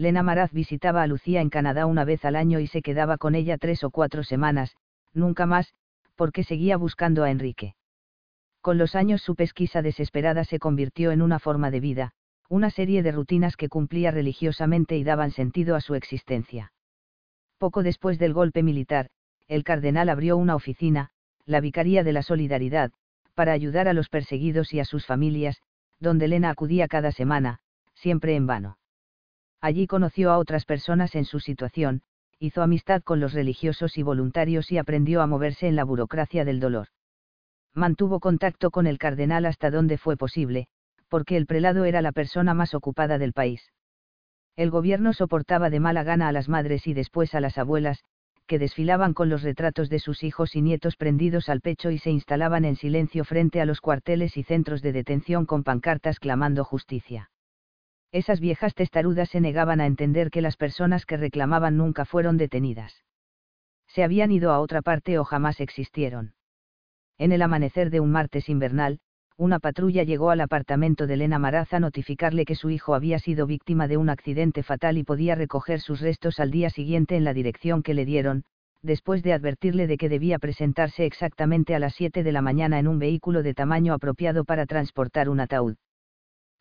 Lena Maraz visitaba a Lucía en Canadá una vez al año y se quedaba con ella tres o cuatro semanas, nunca más, porque seguía buscando a Enrique. Con los años su pesquisa desesperada se convirtió en una forma de vida, una serie de rutinas que cumplía religiosamente y daban sentido a su existencia. Poco después del golpe militar, el cardenal abrió una oficina, la Vicaría de la Solidaridad, para ayudar a los perseguidos y a sus familias, donde Lena acudía cada semana, siempre en vano. Allí conoció a otras personas en su situación, hizo amistad con los religiosos y voluntarios y aprendió a moverse en la burocracia del dolor. Mantuvo contacto con el cardenal hasta donde fue posible, porque el prelado era la persona más ocupada del país. El gobierno soportaba de mala gana a las madres y después a las abuelas, que desfilaban con los retratos de sus hijos y nietos prendidos al pecho y se instalaban en silencio frente a los cuarteles y centros de detención con pancartas clamando justicia. Esas viejas testarudas se negaban a entender que las personas que reclamaban nunca fueron detenidas. Se habían ido a otra parte o jamás existieron. En el amanecer de un martes invernal, una patrulla llegó al apartamento de Elena Maraz a notificarle que su hijo había sido víctima de un accidente fatal y podía recoger sus restos al día siguiente en la dirección que le dieron, después de advertirle de que debía presentarse exactamente a las 7 de la mañana en un vehículo de tamaño apropiado para transportar un ataúd.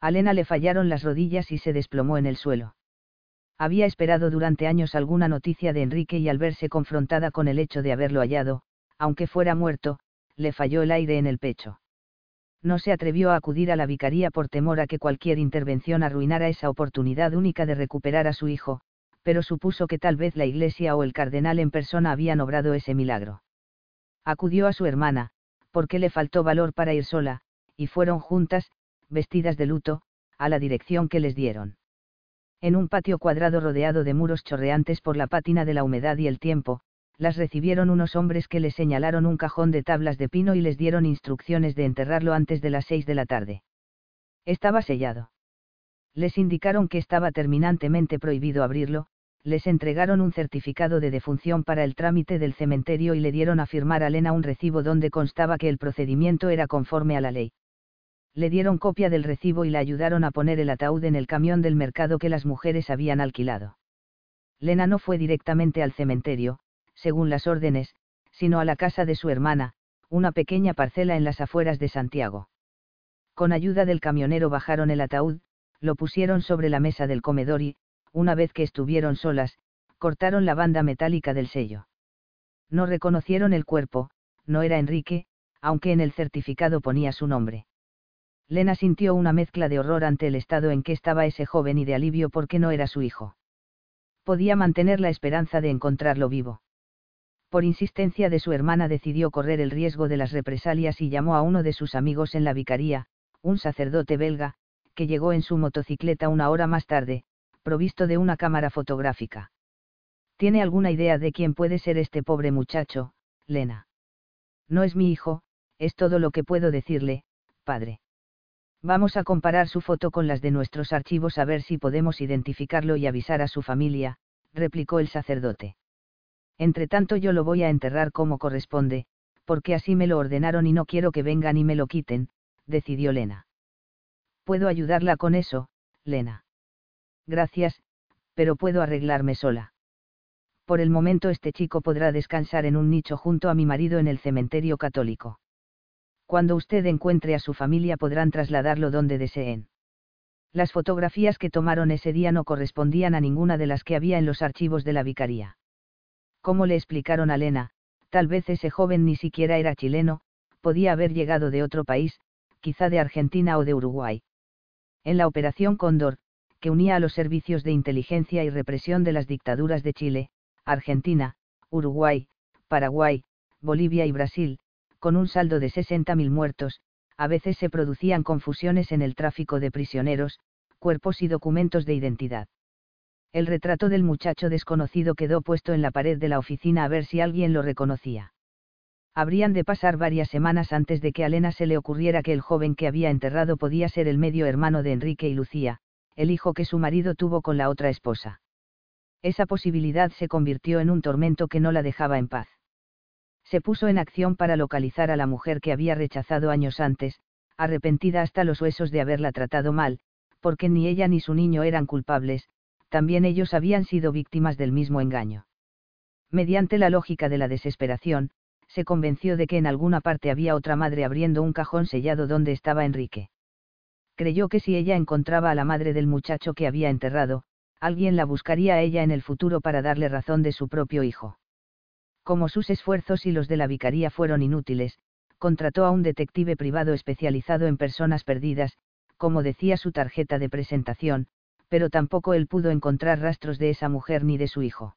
A Lena le fallaron las rodillas y se desplomó en el suelo. Había esperado durante años alguna noticia de Enrique y al verse confrontada con el hecho de haberlo hallado, aunque fuera muerto, le falló el aire en el pecho. No se atrevió a acudir a la vicaría por temor a que cualquier intervención arruinara esa oportunidad única de recuperar a su hijo, pero supuso que tal vez la iglesia o el cardenal en persona habían obrado ese milagro. Acudió a su hermana, porque le faltó valor para ir sola, y fueron juntas, vestidas de luto, a la dirección que les dieron. En un patio cuadrado rodeado de muros chorreantes por la pátina de la humedad y el tiempo, las recibieron unos hombres que les señalaron un cajón de tablas de pino y les dieron instrucciones de enterrarlo antes de las seis de la tarde. Estaba sellado. Les indicaron que estaba terminantemente prohibido abrirlo, les entregaron un certificado de defunción para el trámite del cementerio y le dieron a firmar a Lena un recibo donde constaba que el procedimiento era conforme a la ley le dieron copia del recibo y la ayudaron a poner el ataúd en el camión del mercado que las mujeres habían alquilado. Lena no fue directamente al cementerio, según las órdenes, sino a la casa de su hermana, una pequeña parcela en las afueras de Santiago. Con ayuda del camionero bajaron el ataúd, lo pusieron sobre la mesa del comedor y, una vez que estuvieron solas, cortaron la banda metálica del sello. No reconocieron el cuerpo, no era Enrique, aunque en el certificado ponía su nombre. Lena sintió una mezcla de horror ante el estado en que estaba ese joven y de alivio porque no era su hijo. Podía mantener la esperanza de encontrarlo vivo. Por insistencia de su hermana decidió correr el riesgo de las represalias y llamó a uno de sus amigos en la vicaría, un sacerdote belga, que llegó en su motocicleta una hora más tarde, provisto de una cámara fotográfica. ¿Tiene alguna idea de quién puede ser este pobre muchacho, Lena? No es mi hijo, es todo lo que puedo decirle, padre. Vamos a comparar su foto con las de nuestros archivos a ver si podemos identificarlo y avisar a su familia, replicó el sacerdote. Entre tanto yo lo voy a enterrar como corresponde, porque así me lo ordenaron y no quiero que vengan y me lo quiten, decidió Lena. Puedo ayudarla con eso, Lena. Gracias, pero puedo arreglarme sola. Por el momento este chico podrá descansar en un nicho junto a mi marido en el cementerio católico cuando usted encuentre a su familia podrán trasladarlo donde deseen. Las fotografías que tomaron ese día no correspondían a ninguna de las que había en los archivos de la vicaría. Como le explicaron a Lena, tal vez ese joven ni siquiera era chileno, podía haber llegado de otro país, quizá de Argentina o de Uruguay. En la Operación Cóndor, que unía a los servicios de inteligencia y represión de las dictaduras de Chile, Argentina, Uruguay, Paraguay, Bolivia y Brasil, con un saldo de 60.000 muertos, a veces se producían confusiones en el tráfico de prisioneros, cuerpos y documentos de identidad. El retrato del muchacho desconocido quedó puesto en la pared de la oficina a ver si alguien lo reconocía. Habrían de pasar varias semanas antes de que a Lena se le ocurriera que el joven que había enterrado podía ser el medio hermano de Enrique y Lucía, el hijo que su marido tuvo con la otra esposa. Esa posibilidad se convirtió en un tormento que no la dejaba en paz se puso en acción para localizar a la mujer que había rechazado años antes, arrepentida hasta los huesos de haberla tratado mal, porque ni ella ni su niño eran culpables, también ellos habían sido víctimas del mismo engaño. Mediante la lógica de la desesperación, se convenció de que en alguna parte había otra madre abriendo un cajón sellado donde estaba Enrique. Creyó que si ella encontraba a la madre del muchacho que había enterrado, alguien la buscaría a ella en el futuro para darle razón de su propio hijo. Como sus esfuerzos y los de la vicaría fueron inútiles, contrató a un detective privado especializado en personas perdidas, como decía su tarjeta de presentación, pero tampoco él pudo encontrar rastros de esa mujer ni de su hijo.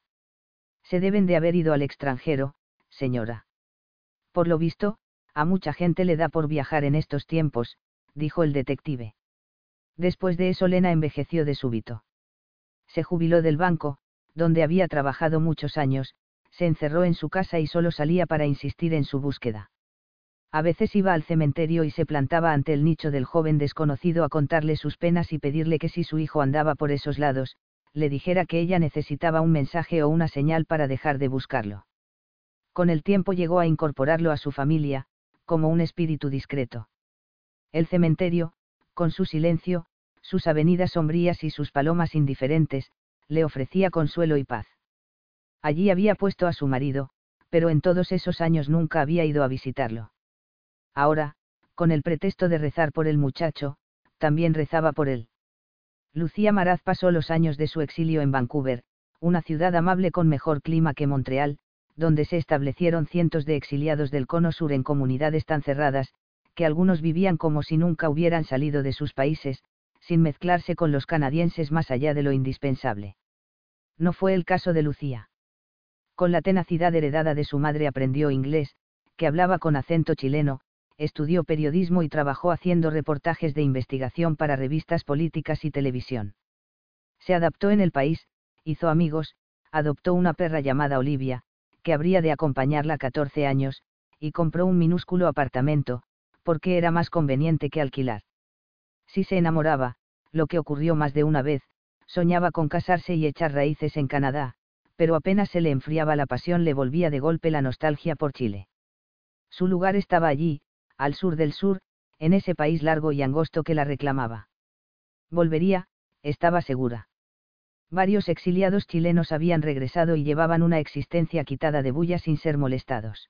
Se deben de haber ido al extranjero, señora. Por lo visto, a mucha gente le da por viajar en estos tiempos, dijo el detective. Después de eso Lena envejeció de súbito. Se jubiló del banco, donde había trabajado muchos años, se encerró en su casa y solo salía para insistir en su búsqueda. A veces iba al cementerio y se plantaba ante el nicho del joven desconocido a contarle sus penas y pedirle que si su hijo andaba por esos lados, le dijera que ella necesitaba un mensaje o una señal para dejar de buscarlo con el tiempo llegó a incorporarlo a su familia, como un espíritu discreto. El cementerio, con su silencio, sus avenidas sombrías y sus palomas indiferentes, le ofrecía consuelo y paz. Allí había puesto a su marido, pero en todos esos años nunca había ido a visitarlo. Ahora, con el pretexto de rezar por el muchacho, también rezaba por él. Lucía Maraz pasó los años de su exilio en Vancouver, una ciudad amable con mejor clima que Montreal, donde se establecieron cientos de exiliados del Cono Sur en comunidades tan cerradas, que algunos vivían como si nunca hubieran salido de sus países, sin mezclarse con los canadienses más allá de lo indispensable. No fue el caso de Lucía. Con la tenacidad heredada de su madre aprendió inglés, que hablaba con acento chileno, estudió periodismo y trabajó haciendo reportajes de investigación para revistas políticas y televisión. Se adaptó en el país, hizo amigos, adoptó una perra llamada Olivia, que habría de acompañarla 14 años, y compró un minúsculo apartamento, porque era más conveniente que alquilar. Si se enamoraba, lo que ocurrió más de una vez, soñaba con casarse y echar raíces en Canadá, pero apenas se le enfriaba la pasión le volvía de golpe la nostalgia por Chile. Su lugar estaba allí, al sur del sur, en ese país largo y angosto que la reclamaba. Volvería, estaba segura. Varios exiliados chilenos habían regresado y llevaban una existencia quitada de bulla sin ser molestados.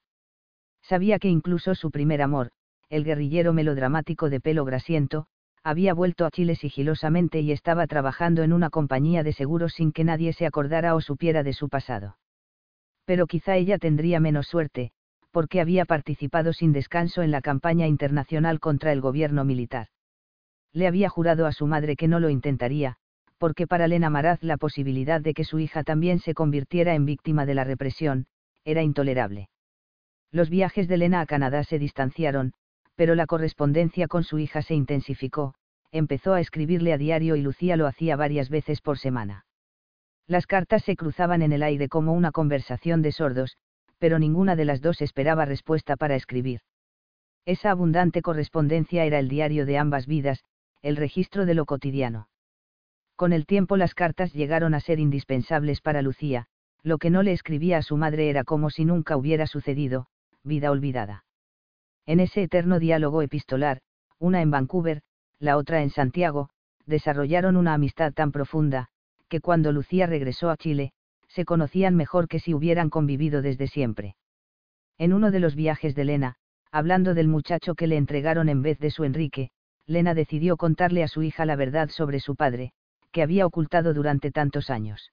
Sabía que incluso su primer amor, el guerrillero melodramático de pelo grasiento, había vuelto a Chile sigilosamente y estaba trabajando en una compañía de seguros sin que nadie se acordara o supiera de su pasado. Pero quizá ella tendría menos suerte, porque había participado sin descanso en la campaña internacional contra el gobierno militar. Le había jurado a su madre que no lo intentaría, porque para Lena Maraz la posibilidad de que su hija también se convirtiera en víctima de la represión, era intolerable. Los viajes de Lena a Canadá se distanciaron, pero la correspondencia con su hija se intensificó, empezó a escribirle a diario y Lucía lo hacía varias veces por semana. Las cartas se cruzaban en el aire como una conversación de sordos, pero ninguna de las dos esperaba respuesta para escribir. Esa abundante correspondencia era el diario de ambas vidas, el registro de lo cotidiano. Con el tiempo las cartas llegaron a ser indispensables para Lucía, lo que no le escribía a su madre era como si nunca hubiera sucedido, vida olvidada. En ese eterno diálogo epistolar, una en Vancouver, la otra en Santiago, desarrollaron una amistad tan profunda, que cuando Lucía regresó a Chile, se conocían mejor que si hubieran convivido desde siempre. En uno de los viajes de Lena, hablando del muchacho que le entregaron en vez de su Enrique, Lena decidió contarle a su hija la verdad sobre su padre, que había ocultado durante tantos años.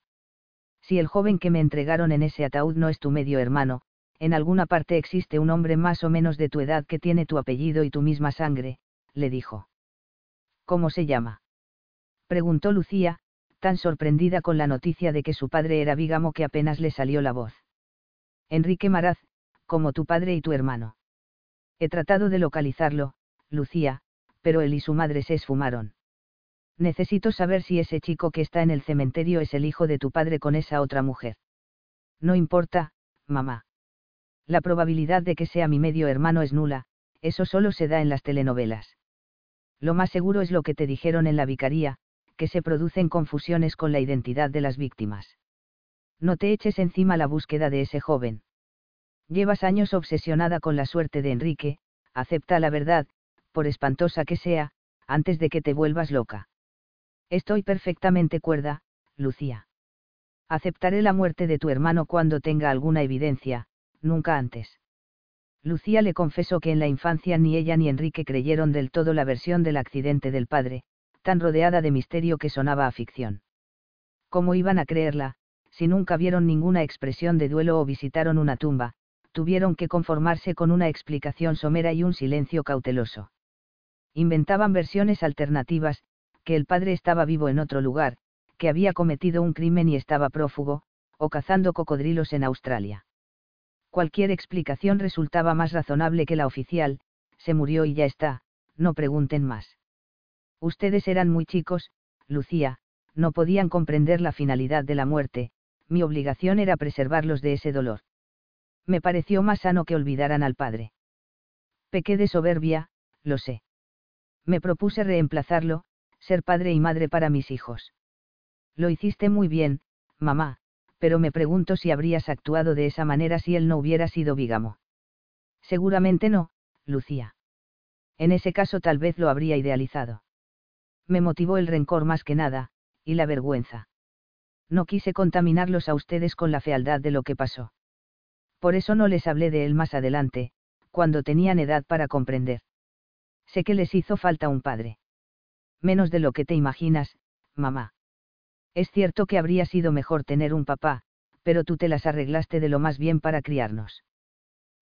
Si el joven que me entregaron en ese ataúd no es tu medio hermano, en alguna parte existe un hombre más o menos de tu edad que tiene tu apellido y tu misma sangre, le dijo. ¿Cómo se llama? preguntó Lucía, tan sorprendida con la noticia de que su padre era vígamo que apenas le salió la voz. Enrique Maraz, como tu padre y tu hermano. He tratado de localizarlo, Lucía, pero él y su madre se esfumaron. Necesito saber si ese chico que está en el cementerio es el hijo de tu padre con esa otra mujer. No importa, mamá. La probabilidad de que sea mi medio hermano es nula, eso solo se da en las telenovelas. Lo más seguro es lo que te dijeron en la vicaría, que se producen confusiones con la identidad de las víctimas. No te eches encima la búsqueda de ese joven. Llevas años obsesionada con la suerte de Enrique, acepta la verdad, por espantosa que sea, antes de que te vuelvas loca. Estoy perfectamente cuerda, Lucía. Aceptaré la muerte de tu hermano cuando tenga alguna evidencia, nunca antes. Lucía le confesó que en la infancia ni ella ni Enrique creyeron del todo la versión del accidente del padre, tan rodeada de misterio que sonaba a ficción. ¿Cómo iban a creerla, si nunca vieron ninguna expresión de duelo o visitaron una tumba, tuvieron que conformarse con una explicación somera y un silencio cauteloso. Inventaban versiones alternativas, que el padre estaba vivo en otro lugar, que había cometido un crimen y estaba prófugo, o cazando cocodrilos en Australia. Cualquier explicación resultaba más razonable que la oficial, se murió y ya está, no pregunten más. Ustedes eran muy chicos, Lucía, no podían comprender la finalidad de la muerte, mi obligación era preservarlos de ese dolor. Me pareció más sano que olvidaran al padre. Pequé de soberbia, lo sé. Me propuse reemplazarlo, ser padre y madre para mis hijos. Lo hiciste muy bien, mamá, pero me pregunto si habrías actuado de esa manera si él no hubiera sido vígamo. Seguramente no, Lucía. En ese caso tal vez lo habría idealizado. Me motivó el rencor más que nada, y la vergüenza. No quise contaminarlos a ustedes con la fealdad de lo que pasó. Por eso no les hablé de él más adelante, cuando tenían edad para comprender. Sé que les hizo falta un padre. Menos de lo que te imaginas, mamá. Es cierto que habría sido mejor tener un papá, pero tú te las arreglaste de lo más bien para criarnos.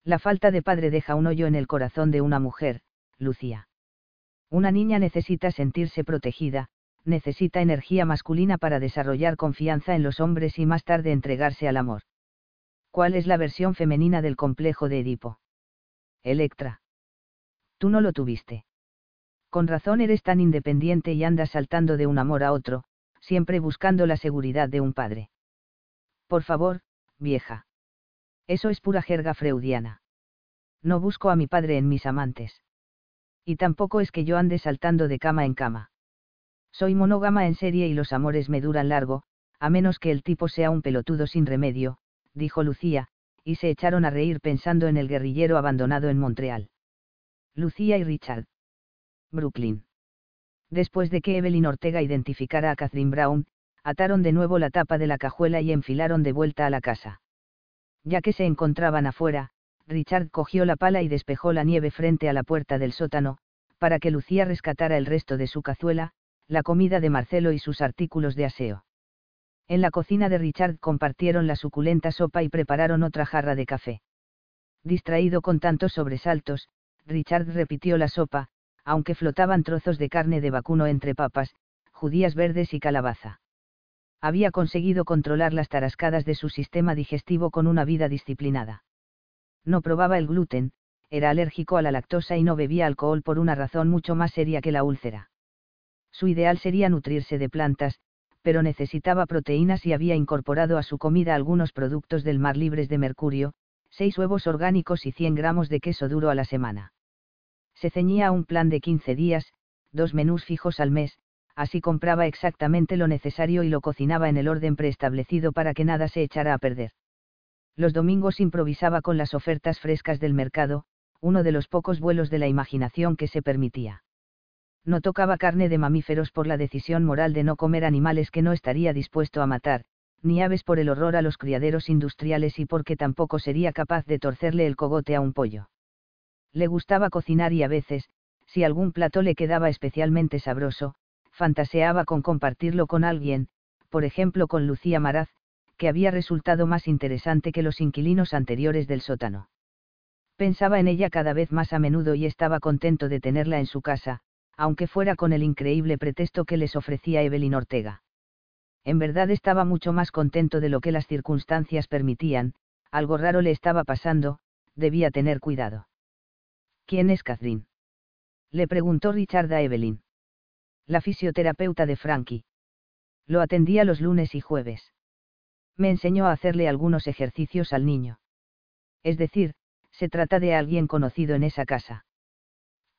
La falta de padre deja un hoyo en el corazón de una mujer, Lucía. Una niña necesita sentirse protegida, necesita energía masculina para desarrollar confianza en los hombres y más tarde entregarse al amor. ¿Cuál es la versión femenina del complejo de Edipo? Electra. Tú no lo tuviste. Con razón eres tan independiente y andas saltando de un amor a otro, siempre buscando la seguridad de un padre. Por favor, vieja. Eso es pura jerga freudiana. No busco a mi padre en mis amantes. Y tampoco es que yo ande saltando de cama en cama. Soy monógama en serie y los amores me duran largo, a menos que el tipo sea un pelotudo sin remedio, dijo Lucía, y se echaron a reír pensando en el guerrillero abandonado en Montreal. Lucía y Richard. Brooklyn. Después de que Evelyn Ortega identificara a Catherine Brown, ataron de nuevo la tapa de la cajuela y enfilaron de vuelta a la casa. Ya que se encontraban afuera, Richard cogió la pala y despejó la nieve frente a la puerta del sótano, para que Lucía rescatara el resto de su cazuela, la comida de Marcelo y sus artículos de aseo. En la cocina de Richard compartieron la suculenta sopa y prepararon otra jarra de café. Distraído con tantos sobresaltos, Richard repitió la sopa, aunque flotaban trozos de carne de vacuno entre papas, judías verdes y calabaza. Había conseguido controlar las tarascadas de su sistema digestivo con una vida disciplinada. No probaba el gluten, era alérgico a la lactosa y no bebía alcohol por una razón mucho más seria que la úlcera. Su ideal sería nutrirse de plantas, pero necesitaba proteínas y había incorporado a su comida algunos productos del mar libres de mercurio, seis huevos orgánicos y 100 gramos de queso duro a la semana. Se ceñía a un plan de 15 días, dos menús fijos al mes, así compraba exactamente lo necesario y lo cocinaba en el orden preestablecido para que nada se echara a perder. Los domingos improvisaba con las ofertas frescas del mercado, uno de los pocos vuelos de la imaginación que se permitía no tocaba carne de mamíferos por la decisión moral de no comer animales que no estaría dispuesto a matar, ni aves por el horror a los criaderos industriales y porque tampoco sería capaz de torcerle el cogote a un pollo. Le gustaba cocinar y a veces, si algún plato le quedaba especialmente sabroso, fantaseaba con compartirlo con alguien, por ejemplo con Lucía Maraz, que había resultado más interesante que los inquilinos anteriores del sótano. Pensaba en ella cada vez más a menudo y estaba contento de tenerla en su casa, aunque fuera con el increíble pretexto que les ofrecía Evelyn Ortega. En verdad estaba mucho más contento de lo que las circunstancias permitían, algo raro le estaba pasando, debía tener cuidado. ¿Quién es Catherine? Le preguntó Richard a Evelyn. La fisioterapeuta de Frankie. Lo atendía los lunes y jueves. Me enseñó a hacerle algunos ejercicios al niño. Es decir, se trata de alguien conocido en esa casa.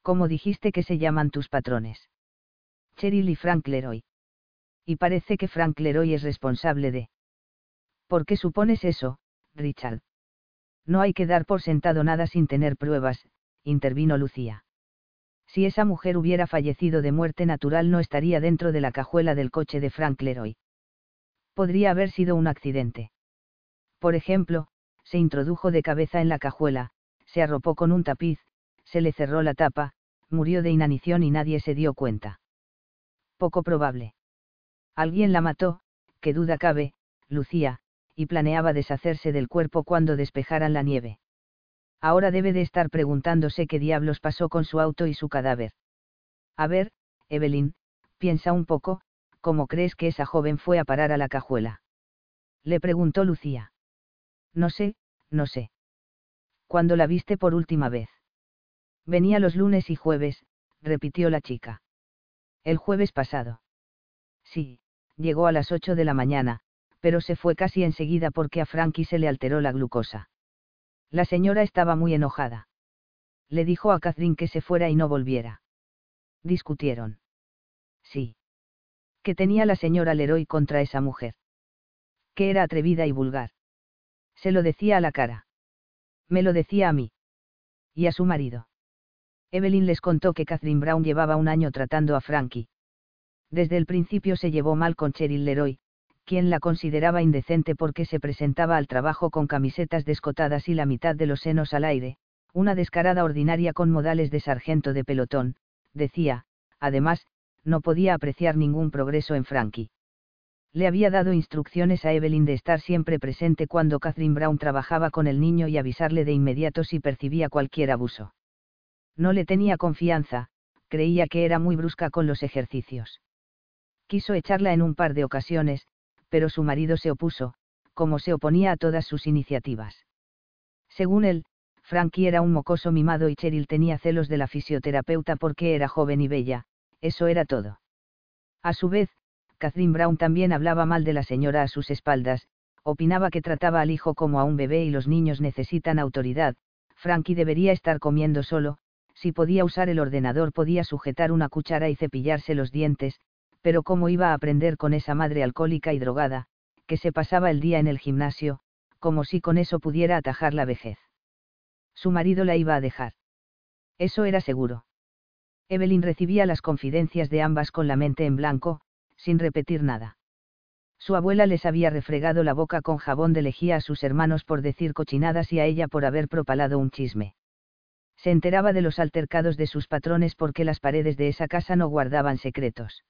¿Cómo dijiste que se llaman tus patrones? Cheryl y Frank Leroy. Y parece que Frank Leroy es responsable de... ¿Por qué supones eso, Richard? No hay que dar por sentado nada sin tener pruebas, intervino Lucía. Si esa mujer hubiera fallecido de muerte natural no estaría dentro de la cajuela del coche de Frank Leroy. Podría haber sido un accidente. Por ejemplo, se introdujo de cabeza en la cajuela, se arropó con un tapiz, se le cerró la tapa, murió de inanición y nadie se dio cuenta. Poco probable. Alguien la mató, que duda cabe, Lucía, y planeaba deshacerse del cuerpo cuando despejaran la nieve. Ahora debe de estar preguntándose qué diablos pasó con su auto y su cadáver. A ver, Evelyn, piensa un poco, ¿cómo crees que esa joven fue a parar a la cajuela? Le preguntó Lucía. No sé, no sé. ¿Cuándo la viste por última vez? Venía los lunes y jueves, repitió la chica. El jueves pasado. Sí, llegó a las ocho de la mañana, pero se fue casi enseguida porque a Frankie se le alteró la glucosa. La señora estaba muy enojada. Le dijo a Catherine que se fuera y no volviera. Discutieron. Sí. ¿Qué tenía la señora Leroy contra esa mujer? Que era atrevida y vulgar. Se lo decía a la cara. Me lo decía a mí. Y a su marido. Evelyn les contó que Catherine Brown llevaba un año tratando a Frankie. Desde el principio se llevó mal con Cheryl Leroy, quien la consideraba indecente porque se presentaba al trabajo con camisetas descotadas y la mitad de los senos al aire, una descarada ordinaria con modales de sargento de pelotón, decía, además, no podía apreciar ningún progreso en Frankie. Le había dado instrucciones a Evelyn de estar siempre presente cuando Catherine Brown trabajaba con el niño y avisarle de inmediato si percibía cualquier abuso. No le tenía confianza, creía que era muy brusca con los ejercicios. Quiso echarla en un par de ocasiones, pero su marido se opuso, como se oponía a todas sus iniciativas. Según él, Frankie era un mocoso mimado y Cheryl tenía celos de la fisioterapeuta porque era joven y bella, eso era todo. A su vez, Catherine Brown también hablaba mal de la señora a sus espaldas, opinaba que trataba al hijo como a un bebé y los niños necesitan autoridad, Frankie debería estar comiendo solo, si podía usar el ordenador podía sujetar una cuchara y cepillarse los dientes, pero cómo iba a aprender con esa madre alcohólica y drogada, que se pasaba el día en el gimnasio, como si con eso pudiera atajar la vejez. Su marido la iba a dejar. Eso era seguro. Evelyn recibía las confidencias de ambas con la mente en blanco, sin repetir nada. Su abuela les había refregado la boca con jabón de lejía a sus hermanos por decir cochinadas y a ella por haber propalado un chisme. Se enteraba de los altercados de sus patrones porque las paredes de esa casa no guardaban secretos.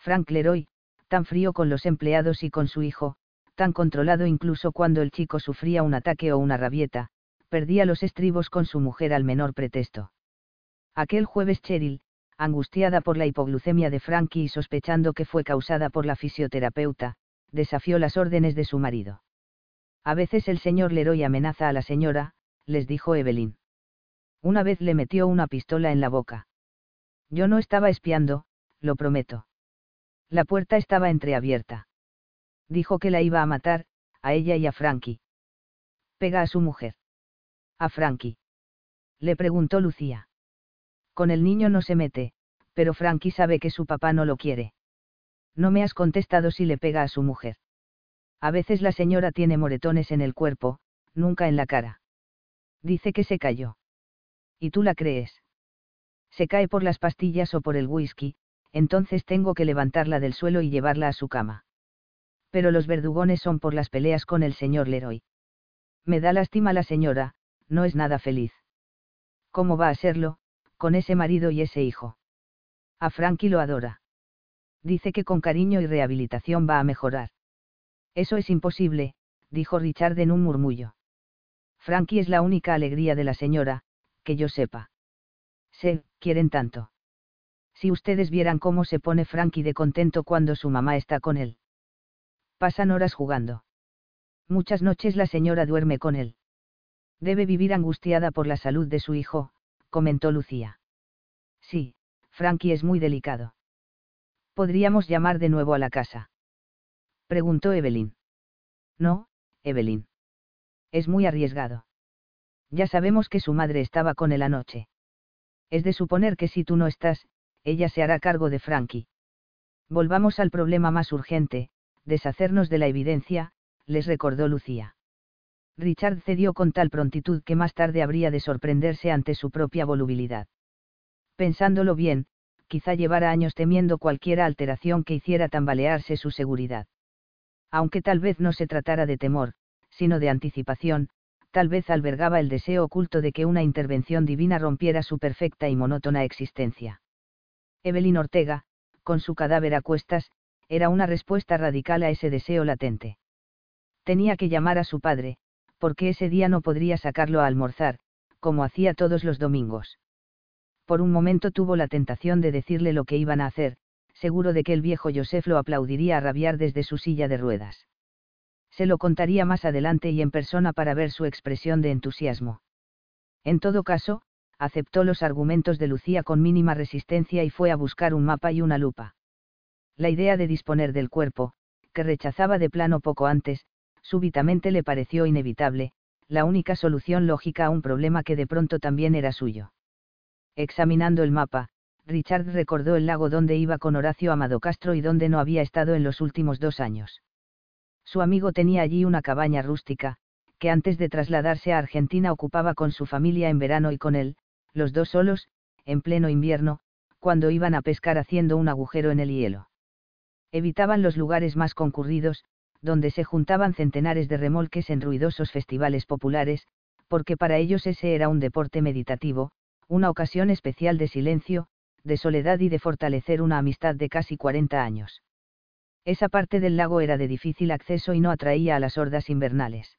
Frank Leroy, tan frío con los empleados y con su hijo, tan controlado incluso cuando el chico sufría un ataque o una rabieta, perdía los estribos con su mujer al menor pretexto. Aquel jueves Cheryl, angustiada por la hipoglucemia de Frankie y sospechando que fue causada por la fisioterapeuta, desafió las órdenes de su marido. A veces el señor Leroy amenaza a la señora, les dijo Evelyn. Una vez le metió una pistola en la boca. Yo no estaba espiando, lo prometo. La puerta estaba entreabierta. Dijo que la iba a matar, a ella y a Frankie. Pega a su mujer. A Frankie. Le preguntó Lucía. Con el niño no se mete, pero Frankie sabe que su papá no lo quiere. No me has contestado si le pega a su mujer. A veces la señora tiene moretones en el cuerpo, nunca en la cara. Dice que se cayó. ¿Y tú la crees? Se cae por las pastillas o por el whisky, entonces tengo que levantarla del suelo y llevarla a su cama. Pero los verdugones son por las peleas con el señor Leroy. Me da lástima la señora, no es nada feliz. ¿Cómo va a serlo, con ese marido y ese hijo? A Frankie lo adora. Dice que con cariño y rehabilitación va a mejorar. Eso es imposible, dijo Richard en un murmullo. Frankie es la única alegría de la señora, que yo sepa. Se, quieren tanto. Si ustedes vieran cómo se pone Frankie de contento cuando su mamá está con él. Pasan horas jugando. Muchas noches la señora duerme con él. Debe vivir angustiada por la salud de su hijo, comentó Lucía. Sí, Frankie es muy delicado. ¿Podríamos llamar de nuevo a la casa? Preguntó Evelyn. No, Evelyn. Es muy arriesgado. Ya sabemos que su madre estaba con él anoche. Es de suponer que si tú no estás, ella se hará cargo de Frankie. Volvamos al problema más urgente, deshacernos de la evidencia, les recordó Lucía. Richard cedió con tal prontitud que más tarde habría de sorprenderse ante su propia volubilidad. Pensándolo bien, quizá llevara años temiendo cualquier alteración que hiciera tambalearse su seguridad. Aunque tal vez no se tratara de temor, sino de anticipación, tal vez albergaba el deseo oculto de que una intervención divina rompiera su perfecta y monótona existencia. Evelyn Ortega, con su cadáver a cuestas, era una respuesta radical a ese deseo latente. Tenía que llamar a su padre, porque ese día no podría sacarlo a almorzar, como hacía todos los domingos. Por un momento tuvo la tentación de decirle lo que iban a hacer, seguro de que el viejo Joseph lo aplaudiría a rabiar desde su silla de ruedas. Se lo contaría más adelante y en persona para ver su expresión de entusiasmo. En todo caso, aceptó los argumentos de Lucía con mínima resistencia y fue a buscar un mapa y una lupa. La idea de disponer del cuerpo, que rechazaba de plano poco antes, súbitamente le pareció inevitable, la única solución lógica a un problema que de pronto también era suyo. Examinando el mapa, Richard recordó el lago donde iba con Horacio Amado Castro y donde no había estado en los últimos dos años. Su amigo tenía allí una cabaña rústica, que antes de trasladarse a Argentina ocupaba con su familia en verano y con él, los dos solos, en pleno invierno, cuando iban a pescar haciendo un agujero en el hielo. Evitaban los lugares más concurridos, donde se juntaban centenares de remolques en ruidosos festivales populares, porque para ellos ese era un deporte meditativo, una ocasión especial de silencio, de soledad y de fortalecer una amistad de casi 40 años. Esa parte del lago era de difícil acceso y no atraía a las hordas invernales.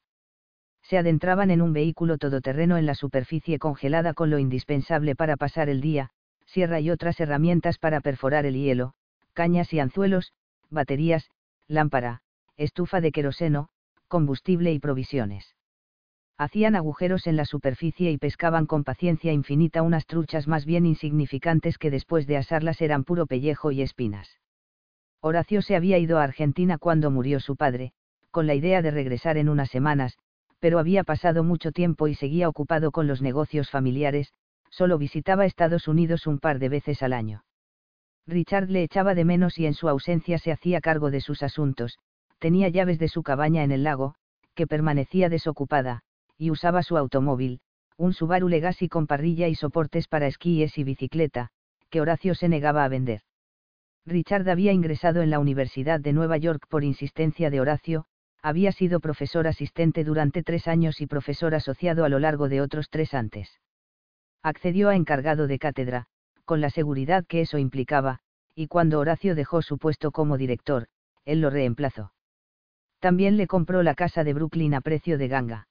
Se adentraban en un vehículo todoterreno en la superficie congelada con lo indispensable para pasar el día, sierra y otras herramientas para perforar el hielo, cañas y anzuelos, baterías, lámpara, estufa de queroseno, combustible y provisiones. Hacían agujeros en la superficie y pescaban con paciencia infinita unas truchas más bien insignificantes que después de asarlas eran puro pellejo y espinas. Horacio se había ido a Argentina cuando murió su padre, con la idea de regresar en unas semanas, pero había pasado mucho tiempo y seguía ocupado con los negocios familiares, solo visitaba Estados Unidos un par de veces al año. Richard le echaba de menos y en su ausencia se hacía cargo de sus asuntos, tenía llaves de su cabaña en el lago, que permanecía desocupada, y usaba su automóvil, un Subaru Legacy con parrilla y soportes para esquíes y bicicleta, que Horacio se negaba a vender. Richard había ingresado en la Universidad de Nueva York por insistencia de Horacio, había sido profesor asistente durante tres años y profesor asociado a lo largo de otros tres antes. Accedió a encargado de cátedra, con la seguridad que eso implicaba, y cuando Horacio dejó su puesto como director, él lo reemplazó. También le compró la casa de Brooklyn a precio de ganga.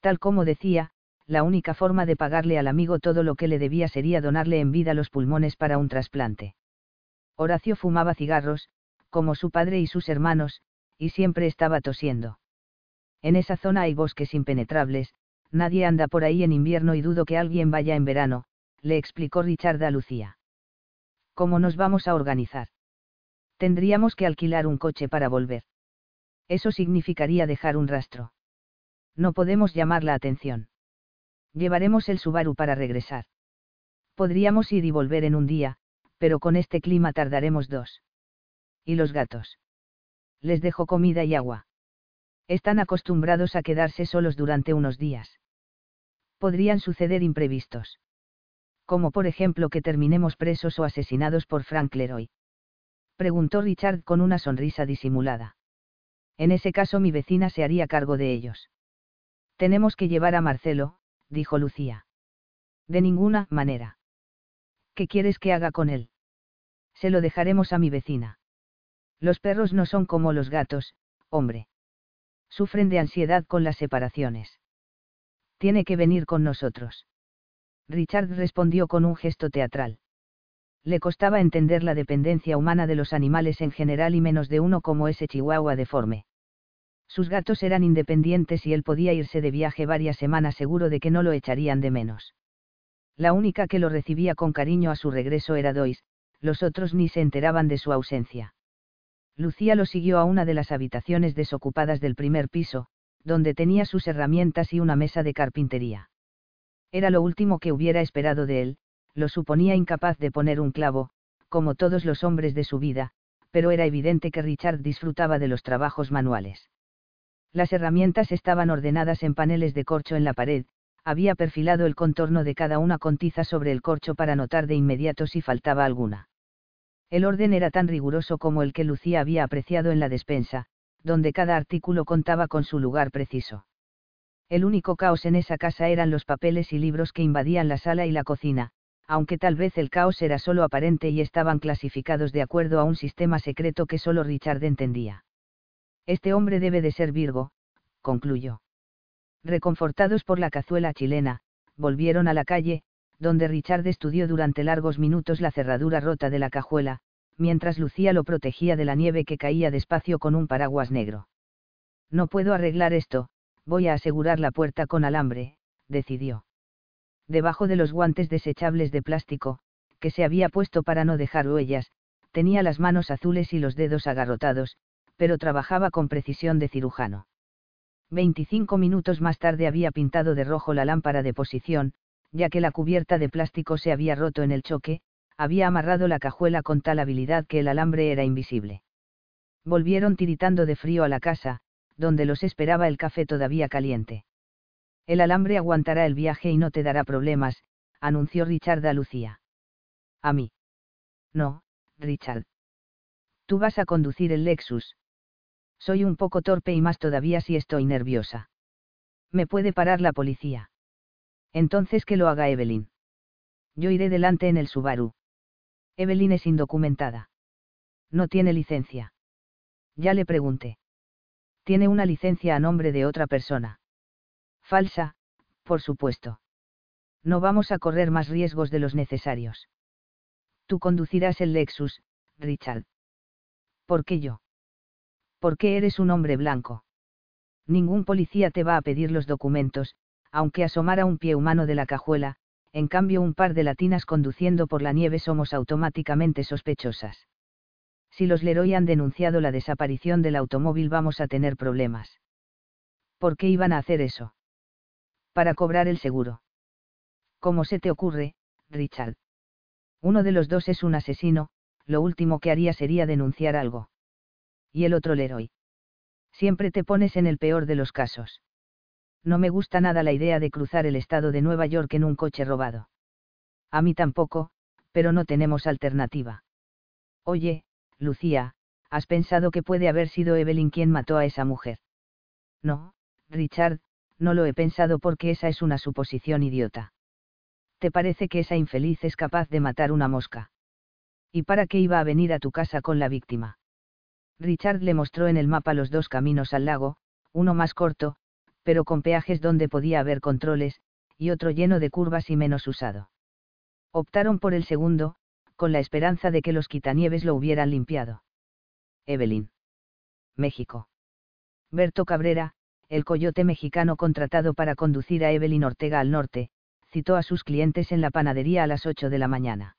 Tal como decía, la única forma de pagarle al amigo todo lo que le debía sería donarle en vida los pulmones para un trasplante. Horacio fumaba cigarros, como su padre y sus hermanos, y siempre estaba tosiendo. En esa zona hay bosques impenetrables, nadie anda por ahí en invierno y dudo que alguien vaya en verano, le explicó Richard a Lucía. ¿Cómo nos vamos a organizar? Tendríamos que alquilar un coche para volver. Eso significaría dejar un rastro. No podemos llamar la atención. Llevaremos el Subaru para regresar. Podríamos ir y volver en un día, pero con este clima tardaremos dos. ¿Y los gatos? Les dejo comida y agua. Están acostumbrados a quedarse solos durante unos días. Podrían suceder imprevistos como por ejemplo que terminemos presos o asesinados por Frank Leroy. Preguntó Richard con una sonrisa disimulada. En ese caso mi vecina se haría cargo de ellos. Tenemos que llevar a Marcelo, dijo Lucía. De ninguna manera. ¿Qué quieres que haga con él? Se lo dejaremos a mi vecina. Los perros no son como los gatos, hombre. Sufren de ansiedad con las separaciones. Tiene que venir con nosotros. Richard respondió con un gesto teatral. Le costaba entender la dependencia humana de los animales en general y menos de uno como ese chihuahua deforme. Sus gatos eran independientes y él podía irse de viaje varias semanas seguro de que no lo echarían de menos. La única que lo recibía con cariño a su regreso era Dois, los otros ni se enteraban de su ausencia. Lucía lo siguió a una de las habitaciones desocupadas del primer piso, donde tenía sus herramientas y una mesa de carpintería. Era lo último que hubiera esperado de él, lo suponía incapaz de poner un clavo, como todos los hombres de su vida, pero era evidente que Richard disfrutaba de los trabajos manuales. Las herramientas estaban ordenadas en paneles de corcho en la pared, había perfilado el contorno de cada una con tiza sobre el corcho para notar de inmediato si faltaba alguna. El orden era tan riguroso como el que Lucía había apreciado en la despensa, donde cada artículo contaba con su lugar preciso. El único caos en esa casa eran los papeles y libros que invadían la sala y la cocina, aunque tal vez el caos era solo aparente y estaban clasificados de acuerdo a un sistema secreto que solo Richard entendía. Este hombre debe de ser Virgo, concluyó. Reconfortados por la cazuela chilena, volvieron a la calle, donde Richard estudió durante largos minutos la cerradura rota de la cajuela, mientras Lucía lo protegía de la nieve que caía despacio con un paraguas negro. No puedo arreglar esto, voy a asegurar la puerta con alambre, decidió debajo de los guantes desechables de plástico, que se había puesto para no dejar huellas, tenía las manos azules y los dedos agarrotados, pero trabajaba con precisión de cirujano. Veinticinco minutos más tarde había pintado de rojo la lámpara de posición, ya que la cubierta de plástico se había roto en el choque, había amarrado la cajuela con tal habilidad que el alambre era invisible. Volvieron tiritando de frío a la casa, donde los esperaba el café todavía caliente. El alambre aguantará el viaje y no te dará problemas, anunció Richard a Lucía. A mí. No, Richard. Tú vas a conducir el Lexus. Soy un poco torpe y más todavía si estoy nerviosa. Me puede parar la policía. Entonces que lo haga Evelyn. Yo iré delante en el Subaru. Evelyn es indocumentada. No tiene licencia. Ya le pregunté. Tiene una licencia a nombre de otra persona. Falsa, por supuesto. No vamos a correr más riesgos de los necesarios. Tú conducirás el Lexus, Richard. ¿Por qué yo? Porque eres un hombre blanco. Ningún policía te va a pedir los documentos, aunque asomara un pie humano de la cajuela, en cambio un par de latinas conduciendo por la nieve somos automáticamente sospechosas. Si los Leroy han denunciado la desaparición del automóvil vamos a tener problemas. ¿Por qué iban a hacer eso? para cobrar el seguro. ¿Cómo se te ocurre, Richard? Uno de los dos es un asesino, lo último que haría sería denunciar algo. Y el otro Leroy. Siempre te pones en el peor de los casos. No me gusta nada la idea de cruzar el estado de Nueva York en un coche robado. A mí tampoco, pero no tenemos alternativa. Oye, Lucía, ¿has pensado que puede haber sido Evelyn quien mató a esa mujer? No, Richard, no lo he pensado porque esa es una suposición idiota. ¿Te parece que esa infeliz es capaz de matar una mosca? ¿Y para qué iba a venir a tu casa con la víctima? Richard le mostró en el mapa los dos caminos al lago, uno más corto, pero con peajes donde podía haber controles, y otro lleno de curvas y menos usado. Optaron por el segundo, con la esperanza de que los quitanieves lo hubieran limpiado. Evelyn. México. Berto Cabrera, el coyote mexicano contratado para conducir a Evelyn Ortega al norte, citó a sus clientes en la panadería a las 8 de la mañana.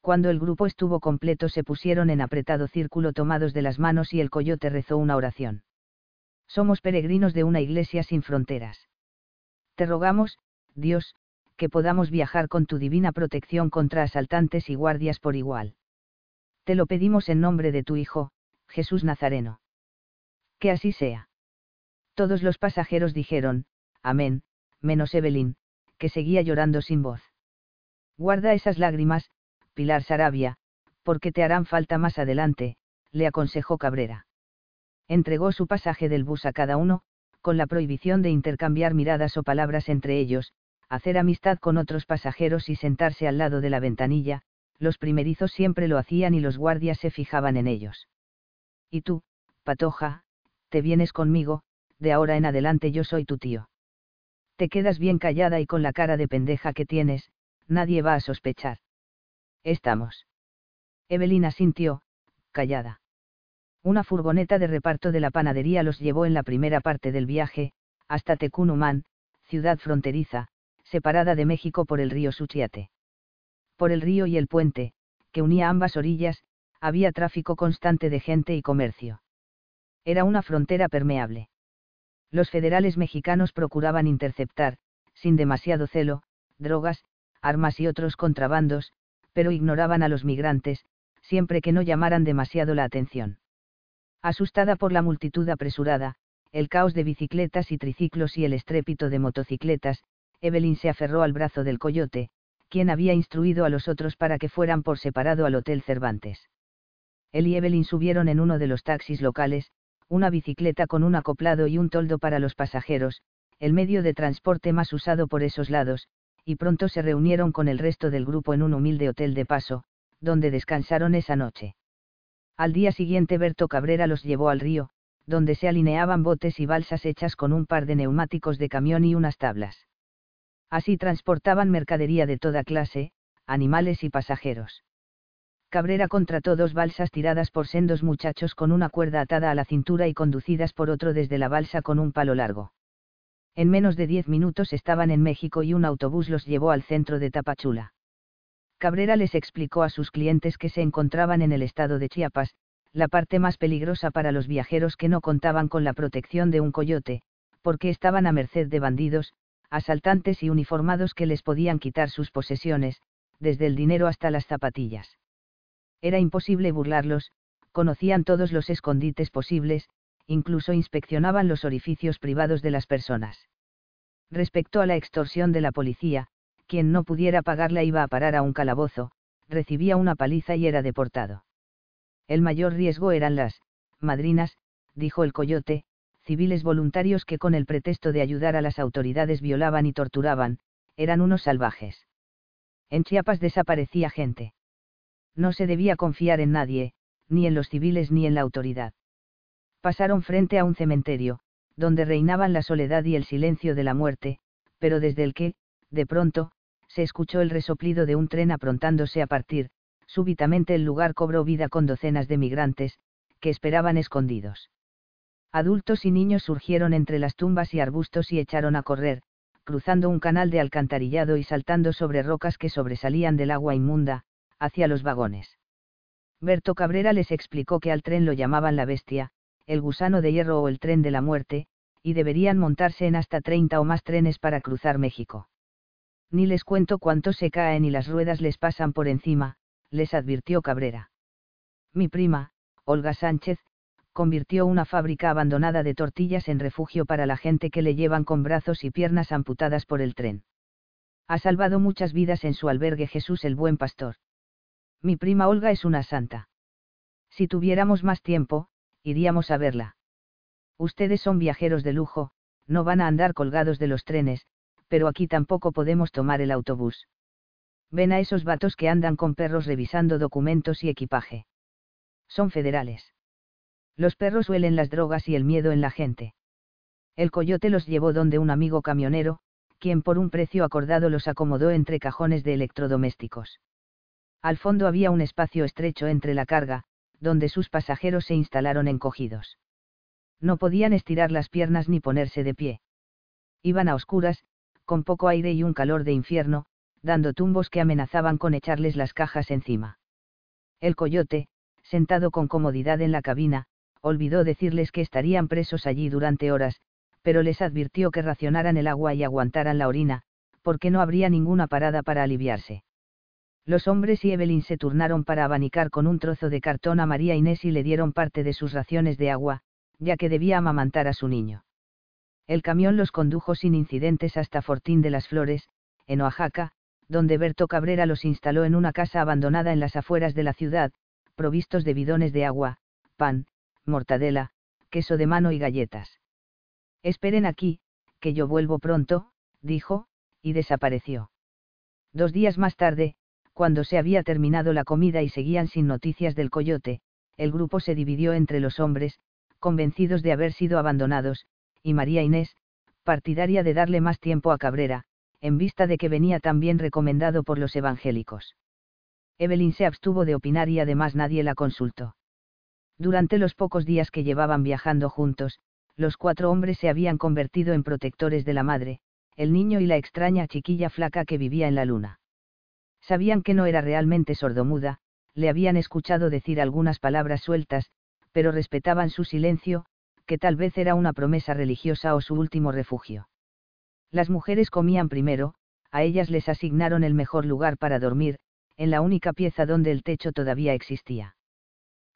Cuando el grupo estuvo completo se pusieron en apretado círculo tomados de las manos y el coyote rezó una oración. Somos peregrinos de una iglesia sin fronteras. Te rogamos, Dios, que podamos viajar con tu divina protección contra asaltantes y guardias por igual. Te lo pedimos en nombre de tu Hijo, Jesús Nazareno. Que así sea. Todos los pasajeros dijeron, Amén, menos Evelyn, que seguía llorando sin voz. Guarda esas lágrimas, Pilar Sarabia, porque te harán falta más adelante, le aconsejó Cabrera. Entregó su pasaje del bus a cada uno, con la prohibición de intercambiar miradas o palabras entre ellos, hacer amistad con otros pasajeros y sentarse al lado de la ventanilla, los primerizos siempre lo hacían y los guardias se fijaban en ellos. Y tú, Patoja, te vienes conmigo, de ahora en adelante yo soy tu tío. Te quedas bien callada y con la cara de pendeja que tienes, nadie va a sospechar. Estamos. Evelina sintió, callada. Una furgoneta de reparto de la panadería los llevó en la primera parte del viaje, hasta Tecunumán, ciudad fronteriza, separada de México por el río Suchiate. Por el río y el puente, que unía ambas orillas, había tráfico constante de gente y comercio. Era una frontera permeable los federales mexicanos procuraban interceptar, sin demasiado celo, drogas, armas y otros contrabandos, pero ignoraban a los migrantes, siempre que no llamaran demasiado la atención. Asustada por la multitud apresurada, el caos de bicicletas y triciclos y el estrépito de motocicletas, Evelyn se aferró al brazo del coyote, quien había instruido a los otros para que fueran por separado al Hotel Cervantes. Él y Evelyn subieron en uno de los taxis locales, una bicicleta con un acoplado y un toldo para los pasajeros, el medio de transporte más usado por esos lados, y pronto se reunieron con el resto del grupo en un humilde hotel de paso, donde descansaron esa noche. Al día siguiente Berto Cabrera los llevó al río, donde se alineaban botes y balsas hechas con un par de neumáticos de camión y unas tablas. Así transportaban mercadería de toda clase, animales y pasajeros. Cabrera contrató dos balsas tiradas por sendos muchachos con una cuerda atada a la cintura y conducidas por otro desde la balsa con un palo largo. En menos de diez minutos estaban en México y un autobús los llevó al centro de Tapachula. Cabrera les explicó a sus clientes que se encontraban en el estado de Chiapas, la parte más peligrosa para los viajeros que no contaban con la protección de un coyote, porque estaban a merced de bandidos, asaltantes y uniformados que les podían quitar sus posesiones, desde el dinero hasta las zapatillas. Era imposible burlarlos, conocían todos los escondites posibles, incluso inspeccionaban los orificios privados de las personas. Respecto a la extorsión de la policía, quien no pudiera pagarla iba a parar a un calabozo, recibía una paliza y era deportado. El mayor riesgo eran las, madrinas, dijo el coyote, civiles voluntarios que con el pretexto de ayudar a las autoridades violaban y torturaban, eran unos salvajes. En Chiapas desaparecía gente. No se debía confiar en nadie, ni en los civiles ni en la autoridad pasaron frente a un cementerio, donde reinaban la soledad y el silencio de la muerte, pero desde el que, de pronto, se escuchó el resoplido de un tren aprontándose a partir, súbitamente el lugar cobró vida con docenas de migrantes, que esperaban escondidos. Adultos y niños surgieron entre las tumbas y arbustos y echaron a correr, cruzando un canal de alcantarillado y saltando sobre rocas que sobresalían del agua inmunda, hacia los vagones. Berto Cabrera les explicó que al tren lo llamaban la bestia, el gusano de hierro o el tren de la muerte, y deberían montarse en hasta 30 o más trenes para cruzar México. Ni les cuento cuántos se caen y las ruedas les pasan por encima, les advirtió Cabrera. Mi prima, Olga Sánchez, convirtió una fábrica abandonada de tortillas en refugio para la gente que le llevan con brazos y piernas amputadas por el tren. Ha salvado muchas vidas en su albergue Jesús el Buen Pastor. Mi prima Olga es una santa. Si tuviéramos más tiempo, iríamos a verla. Ustedes son viajeros de lujo, no van a andar colgados de los trenes, pero aquí tampoco podemos tomar el autobús. Ven a esos vatos que andan con perros revisando documentos y equipaje. Son federales. Los perros huelen las drogas y el miedo en la gente. El coyote los llevó donde un amigo camionero, quien por un precio acordado los acomodó entre cajones de electrodomésticos. Al fondo había un espacio estrecho entre la carga, donde sus pasajeros se instalaron encogidos. No podían estirar las piernas ni ponerse de pie. Iban a oscuras, con poco aire y un calor de infierno, dando tumbos que amenazaban con echarles las cajas encima. El coyote, sentado con comodidad en la cabina, olvidó decirles que estarían presos allí durante horas, pero les advirtió que racionaran el agua y aguantaran la orina, porque no habría ninguna parada para aliviarse. Los hombres y Evelyn se turnaron para abanicar con un trozo de cartón a María Inés y le dieron parte de sus raciones de agua, ya que debía amamantar a su niño. El camión los condujo sin incidentes hasta Fortín de las Flores, en Oaxaca, donde Berto Cabrera los instaló en una casa abandonada en las afueras de la ciudad, provistos de bidones de agua, pan, mortadela, queso de mano y galletas. Esperen aquí, que yo vuelvo pronto, dijo, y desapareció. Dos días más tarde, cuando se había terminado la comida y seguían sin noticias del coyote, el grupo se dividió entre los hombres, convencidos de haber sido abandonados, y María Inés, partidaria de darle más tiempo a Cabrera, en vista de que venía tan bien recomendado por los evangélicos. Evelyn se abstuvo de opinar y además nadie la consultó. Durante los pocos días que llevaban viajando juntos, los cuatro hombres se habían convertido en protectores de la madre, el niño y la extraña chiquilla flaca que vivía en la luna. Sabían que no era realmente sordomuda, le habían escuchado decir algunas palabras sueltas, pero respetaban su silencio, que tal vez era una promesa religiosa o su último refugio. Las mujeres comían primero, a ellas les asignaron el mejor lugar para dormir, en la única pieza donde el techo todavía existía.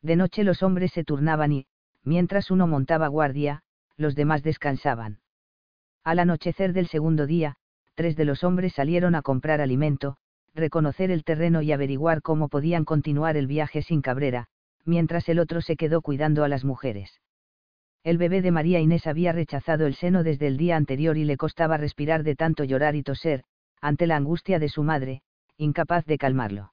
De noche los hombres se turnaban y, mientras uno montaba guardia, los demás descansaban. Al anochecer del segundo día, tres de los hombres salieron a comprar alimento, reconocer el terreno y averiguar cómo podían continuar el viaje sin Cabrera, mientras el otro se quedó cuidando a las mujeres. El bebé de María Inés había rechazado el seno desde el día anterior y le costaba respirar de tanto llorar y toser, ante la angustia de su madre, incapaz de calmarlo.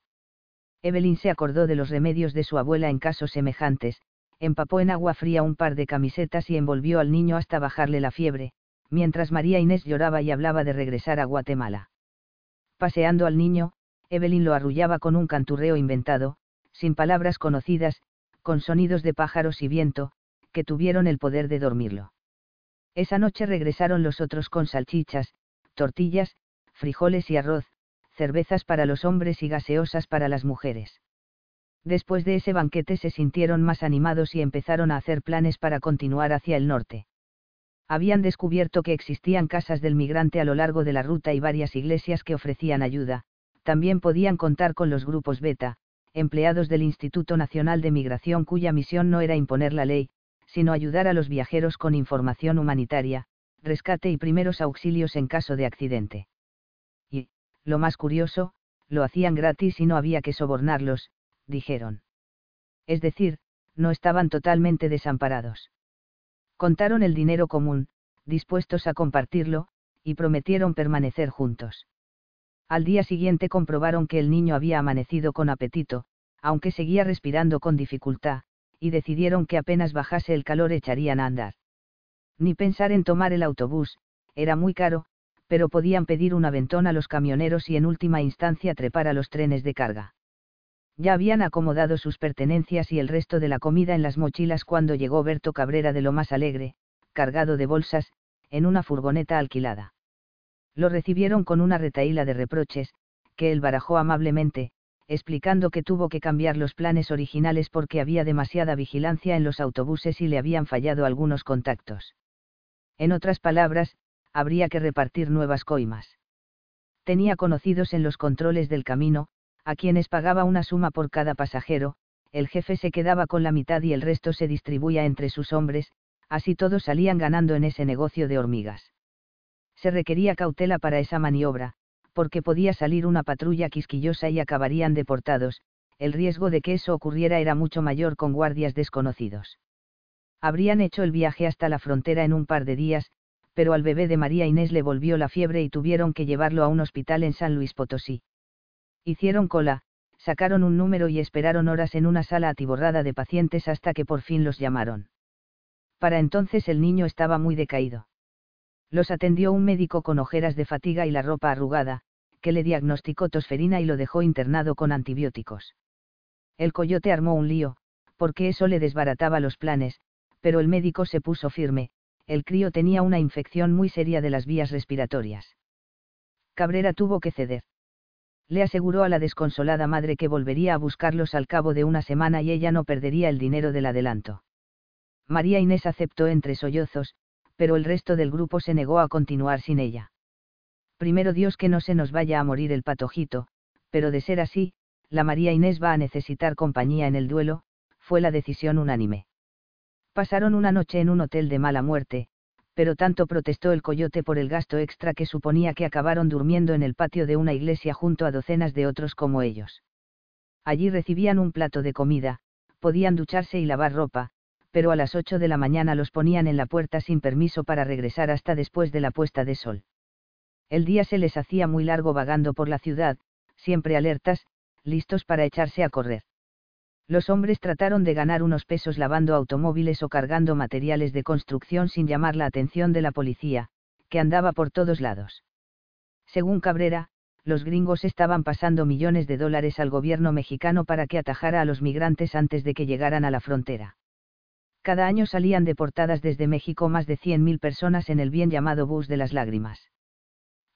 Evelyn se acordó de los remedios de su abuela en casos semejantes, empapó en agua fría un par de camisetas y envolvió al niño hasta bajarle la fiebre, mientras María Inés lloraba y hablaba de regresar a Guatemala. Paseando al niño, Evelyn lo arrullaba con un canturreo inventado, sin palabras conocidas, con sonidos de pájaros y viento, que tuvieron el poder de dormirlo. Esa noche regresaron los otros con salchichas, tortillas, frijoles y arroz, cervezas para los hombres y gaseosas para las mujeres. Después de ese banquete se sintieron más animados y empezaron a hacer planes para continuar hacia el norte. Habían descubierto que existían casas del migrante a lo largo de la ruta y varias iglesias que ofrecían ayuda, también podían contar con los grupos beta, empleados del Instituto Nacional de Migración cuya misión no era imponer la ley, sino ayudar a los viajeros con información humanitaria, rescate y primeros auxilios en caso de accidente. Y, lo más curioso, lo hacían gratis y no había que sobornarlos, dijeron. Es decir, no estaban totalmente desamparados. Contaron el dinero común, dispuestos a compartirlo, y prometieron permanecer juntos. Al día siguiente comprobaron que el niño había amanecido con apetito, aunque seguía respirando con dificultad, y decidieron que apenas bajase el calor echarían a andar. Ni pensar en tomar el autobús, era muy caro, pero podían pedir un aventón a los camioneros y en última instancia trepar a los trenes de carga. Ya habían acomodado sus pertenencias y el resto de la comida en las mochilas cuando llegó Berto Cabrera de lo más alegre, cargado de bolsas, en una furgoneta alquilada. Lo recibieron con una retaíla de reproches, que él barajó amablemente, explicando que tuvo que cambiar los planes originales porque había demasiada vigilancia en los autobuses y le habían fallado algunos contactos. En otras palabras, habría que repartir nuevas coimas. Tenía conocidos en los controles del camino, a quienes pagaba una suma por cada pasajero, el jefe se quedaba con la mitad y el resto se distribuía entre sus hombres, así todos salían ganando en ese negocio de hormigas. Se requería cautela para esa maniobra, porque podía salir una patrulla quisquillosa y acabarían deportados, el riesgo de que eso ocurriera era mucho mayor con guardias desconocidos. Habrían hecho el viaje hasta la frontera en un par de días, pero al bebé de María Inés le volvió la fiebre y tuvieron que llevarlo a un hospital en San Luis Potosí. Hicieron cola, sacaron un número y esperaron horas en una sala atiborrada de pacientes hasta que por fin los llamaron. Para entonces el niño estaba muy decaído. Los atendió un médico con ojeras de fatiga y la ropa arrugada, que le diagnosticó tosferina y lo dejó internado con antibióticos. El coyote armó un lío, porque eso le desbarataba los planes, pero el médico se puso firme, el crío tenía una infección muy seria de las vías respiratorias. Cabrera tuvo que ceder le aseguró a la desconsolada madre que volvería a buscarlos al cabo de una semana y ella no perdería el dinero del adelanto. María Inés aceptó entre sollozos, pero el resto del grupo se negó a continuar sin ella. Primero Dios que no se nos vaya a morir el patojito, pero de ser así, la María Inés va a necesitar compañía en el duelo, fue la decisión unánime. Pasaron una noche en un hotel de mala muerte, pero tanto protestó el coyote por el gasto extra que suponía que acabaron durmiendo en el patio de una iglesia junto a docenas de otros como ellos. Allí recibían un plato de comida, podían ducharse y lavar ropa, pero a las 8 de la mañana los ponían en la puerta sin permiso para regresar hasta después de la puesta de sol. El día se les hacía muy largo vagando por la ciudad, siempre alertas, listos para echarse a correr. Los hombres trataron de ganar unos pesos lavando automóviles o cargando materiales de construcción sin llamar la atención de la policía, que andaba por todos lados. Según Cabrera, los gringos estaban pasando millones de dólares al gobierno mexicano para que atajara a los migrantes antes de que llegaran a la frontera. Cada año salían deportadas desde México más de 100.000 personas en el bien llamado bus de las lágrimas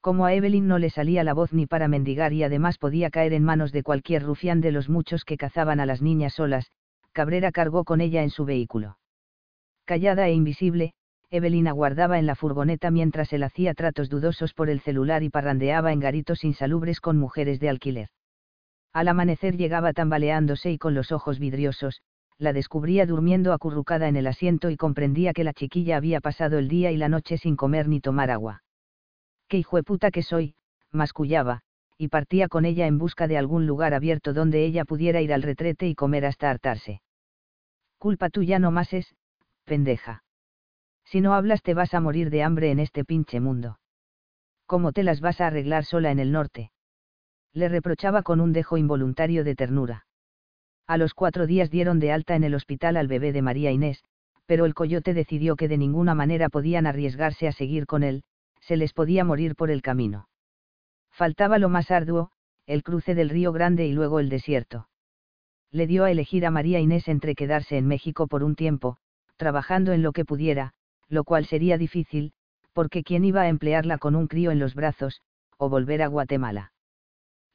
como a Evelyn no le salía la voz ni para mendigar y además podía caer en manos de cualquier rufián de los muchos que cazaban a las niñas solas, Cabrera cargó con ella en su vehículo. Callada e invisible, Evelyn aguardaba en la furgoneta mientras él hacía tratos dudosos por el celular y parrandeaba en garitos insalubres con mujeres de alquiler. Al amanecer llegaba tambaleándose y con los ojos vidriosos, la descubría durmiendo acurrucada en el asiento y comprendía que la chiquilla había pasado el día y la noche sin comer ni tomar agua qué puta que soy, mascullaba, y partía con ella en busca de algún lugar abierto donde ella pudiera ir al retrete y comer hasta hartarse. Culpa tuya no más es, pendeja. Si no hablas te vas a morir de hambre en este pinche mundo. ¿Cómo te las vas a arreglar sola en el norte? Le reprochaba con un dejo involuntario de ternura. A los cuatro días dieron de alta en el hospital al bebé de María Inés, pero el coyote decidió que de ninguna manera podían arriesgarse a seguir con él, se les podía morir por el camino. Faltaba lo más arduo, el cruce del Río Grande y luego el desierto. Le dio a elegir a María Inés entre quedarse en México por un tiempo, trabajando en lo que pudiera, lo cual sería difícil, porque quién iba a emplearla con un crío en los brazos, o volver a Guatemala.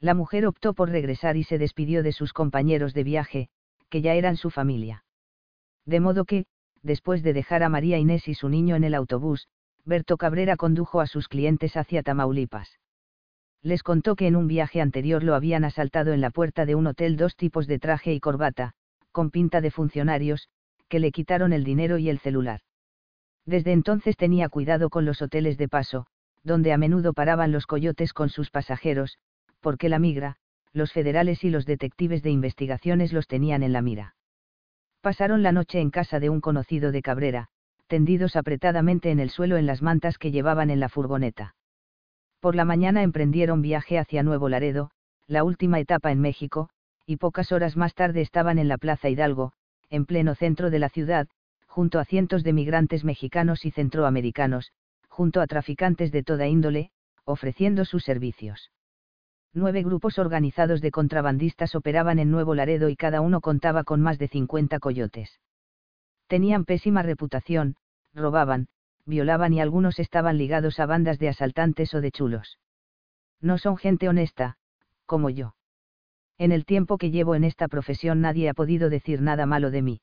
La mujer optó por regresar y se despidió de sus compañeros de viaje, que ya eran su familia. De modo que, después de dejar a María Inés y su niño en el autobús, Berto Cabrera condujo a sus clientes hacia Tamaulipas. Les contó que en un viaje anterior lo habían asaltado en la puerta de un hotel dos tipos de traje y corbata, con pinta de funcionarios, que le quitaron el dinero y el celular. Desde entonces tenía cuidado con los hoteles de paso, donde a menudo paraban los coyotes con sus pasajeros, porque la migra, los federales y los detectives de investigaciones los tenían en la mira. Pasaron la noche en casa de un conocido de Cabrera, tendidos apretadamente en el suelo en las mantas que llevaban en la furgoneta. Por la mañana emprendieron viaje hacia Nuevo Laredo, la última etapa en México, y pocas horas más tarde estaban en la Plaza Hidalgo, en pleno centro de la ciudad, junto a cientos de migrantes mexicanos y centroamericanos, junto a traficantes de toda índole, ofreciendo sus servicios. Nueve grupos organizados de contrabandistas operaban en Nuevo Laredo y cada uno contaba con más de 50 coyotes. Tenían pésima reputación, robaban, violaban y algunos estaban ligados a bandas de asaltantes o de chulos. No son gente honesta, como yo. En el tiempo que llevo en esta profesión nadie ha podido decir nada malo de mí.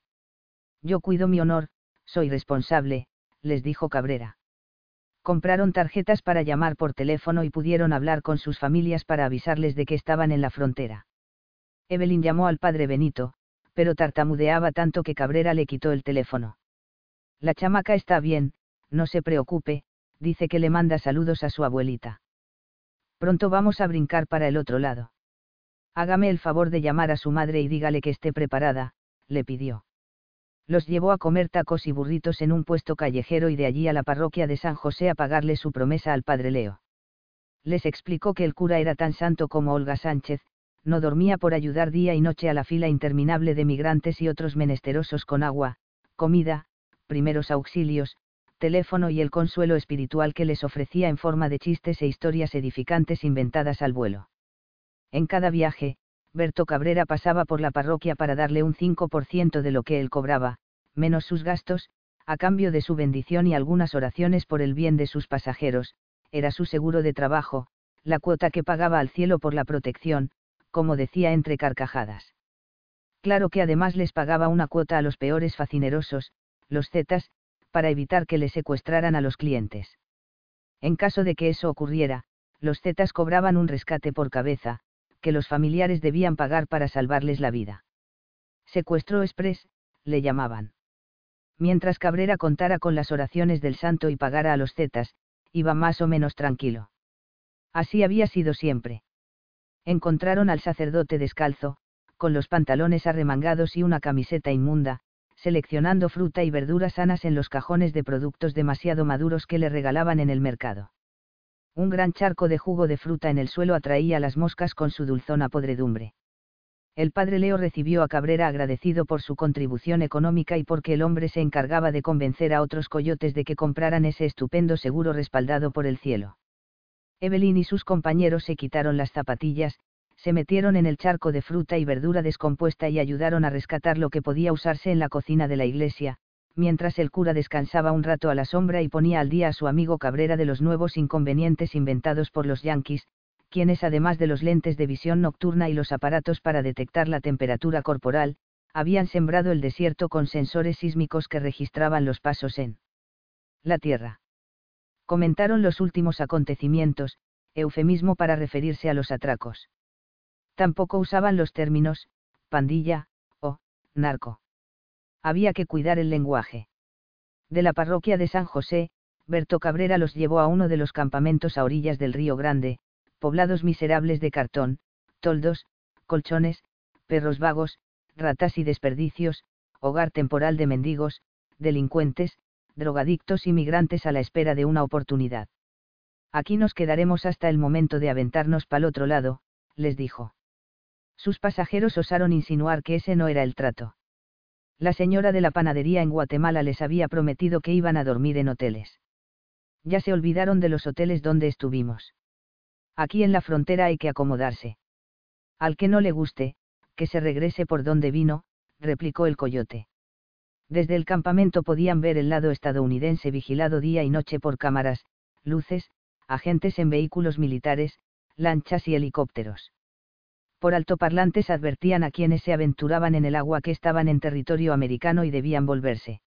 Yo cuido mi honor, soy responsable, les dijo Cabrera. Compraron tarjetas para llamar por teléfono y pudieron hablar con sus familias para avisarles de que estaban en la frontera. Evelyn llamó al padre Benito, pero tartamudeaba tanto que Cabrera le quitó el teléfono. La chamaca está bien, no se preocupe, dice que le manda saludos a su abuelita. Pronto vamos a brincar para el otro lado. Hágame el favor de llamar a su madre y dígale que esté preparada, le pidió los llevó a comer tacos y burritos en un puesto callejero y de allí a la parroquia de San José a pagarle su promesa al padre Leo. Les explicó que el cura era tan santo como Olga Sánchez, no dormía por ayudar día y noche a la fila interminable de migrantes y otros menesterosos con agua, comida, primeros auxilios, teléfono y el consuelo espiritual que les ofrecía en forma de chistes e historias edificantes inventadas al vuelo. En cada viaje, Berto Cabrera pasaba por la parroquia para darle un 5% de lo que él cobraba, menos sus gastos, a cambio de su bendición y algunas oraciones por el bien de sus pasajeros, era su seguro de trabajo, la cuota que pagaba al cielo por la protección, como decía entre carcajadas. Claro que además les pagaba una cuota a los peores facinerosos, los zetas, para evitar que le secuestraran a los clientes. En caso de que eso ocurriera, los zetas cobraban un rescate por cabeza, que los familiares debían pagar para salvarles la vida. Secuestro express, le llamaban. Mientras Cabrera contara con las oraciones del santo y pagara a los zetas, iba más o menos tranquilo. Así había sido siempre. Encontraron al sacerdote descalzo, con los pantalones arremangados y una camiseta inmunda, seleccionando fruta y verduras sanas en los cajones de productos demasiado maduros que le regalaban en el mercado. Un gran charco de jugo de fruta en el suelo atraía a las moscas con su dulzona podredumbre. El padre Leo recibió a Cabrera agradecido por su contribución económica y porque el hombre se encargaba de convencer a otros coyotes de que compraran ese estupendo seguro respaldado por el cielo. Evelyn y sus compañeros se quitaron las zapatillas, se metieron en el charco de fruta y verdura descompuesta y ayudaron a rescatar lo que podía usarse en la cocina de la iglesia, mientras el cura descansaba un rato a la sombra y ponía al día a su amigo Cabrera de los nuevos inconvenientes inventados por los yanquis, quienes además de los lentes de visión nocturna y los aparatos para detectar la temperatura corporal, habían sembrado el desierto con sensores sísmicos que registraban los pasos en la Tierra. Comentaron los últimos acontecimientos, eufemismo para referirse a los atracos. Tampoco usaban los términos, pandilla, o, narco había que cuidar el lenguaje. De la parroquia de San José, Berto Cabrera los llevó a uno de los campamentos a orillas del Río Grande, poblados miserables de cartón, toldos, colchones, perros vagos, ratas y desperdicios, hogar temporal de mendigos, delincuentes, drogadictos y migrantes a la espera de una oportunidad. Aquí nos quedaremos hasta el momento de aventarnos pa'l otro lado, les dijo. Sus pasajeros osaron insinuar que ese no era el trato. La señora de la panadería en Guatemala les había prometido que iban a dormir en hoteles. Ya se olvidaron de los hoteles donde estuvimos. Aquí en la frontera hay que acomodarse. Al que no le guste, que se regrese por donde vino, replicó el coyote. Desde el campamento podían ver el lado estadounidense vigilado día y noche por cámaras, luces, agentes en vehículos militares, lanchas y helicópteros. Por altoparlantes advertían a quienes se aventuraban en el agua que estaban en territorio americano y debían volverse.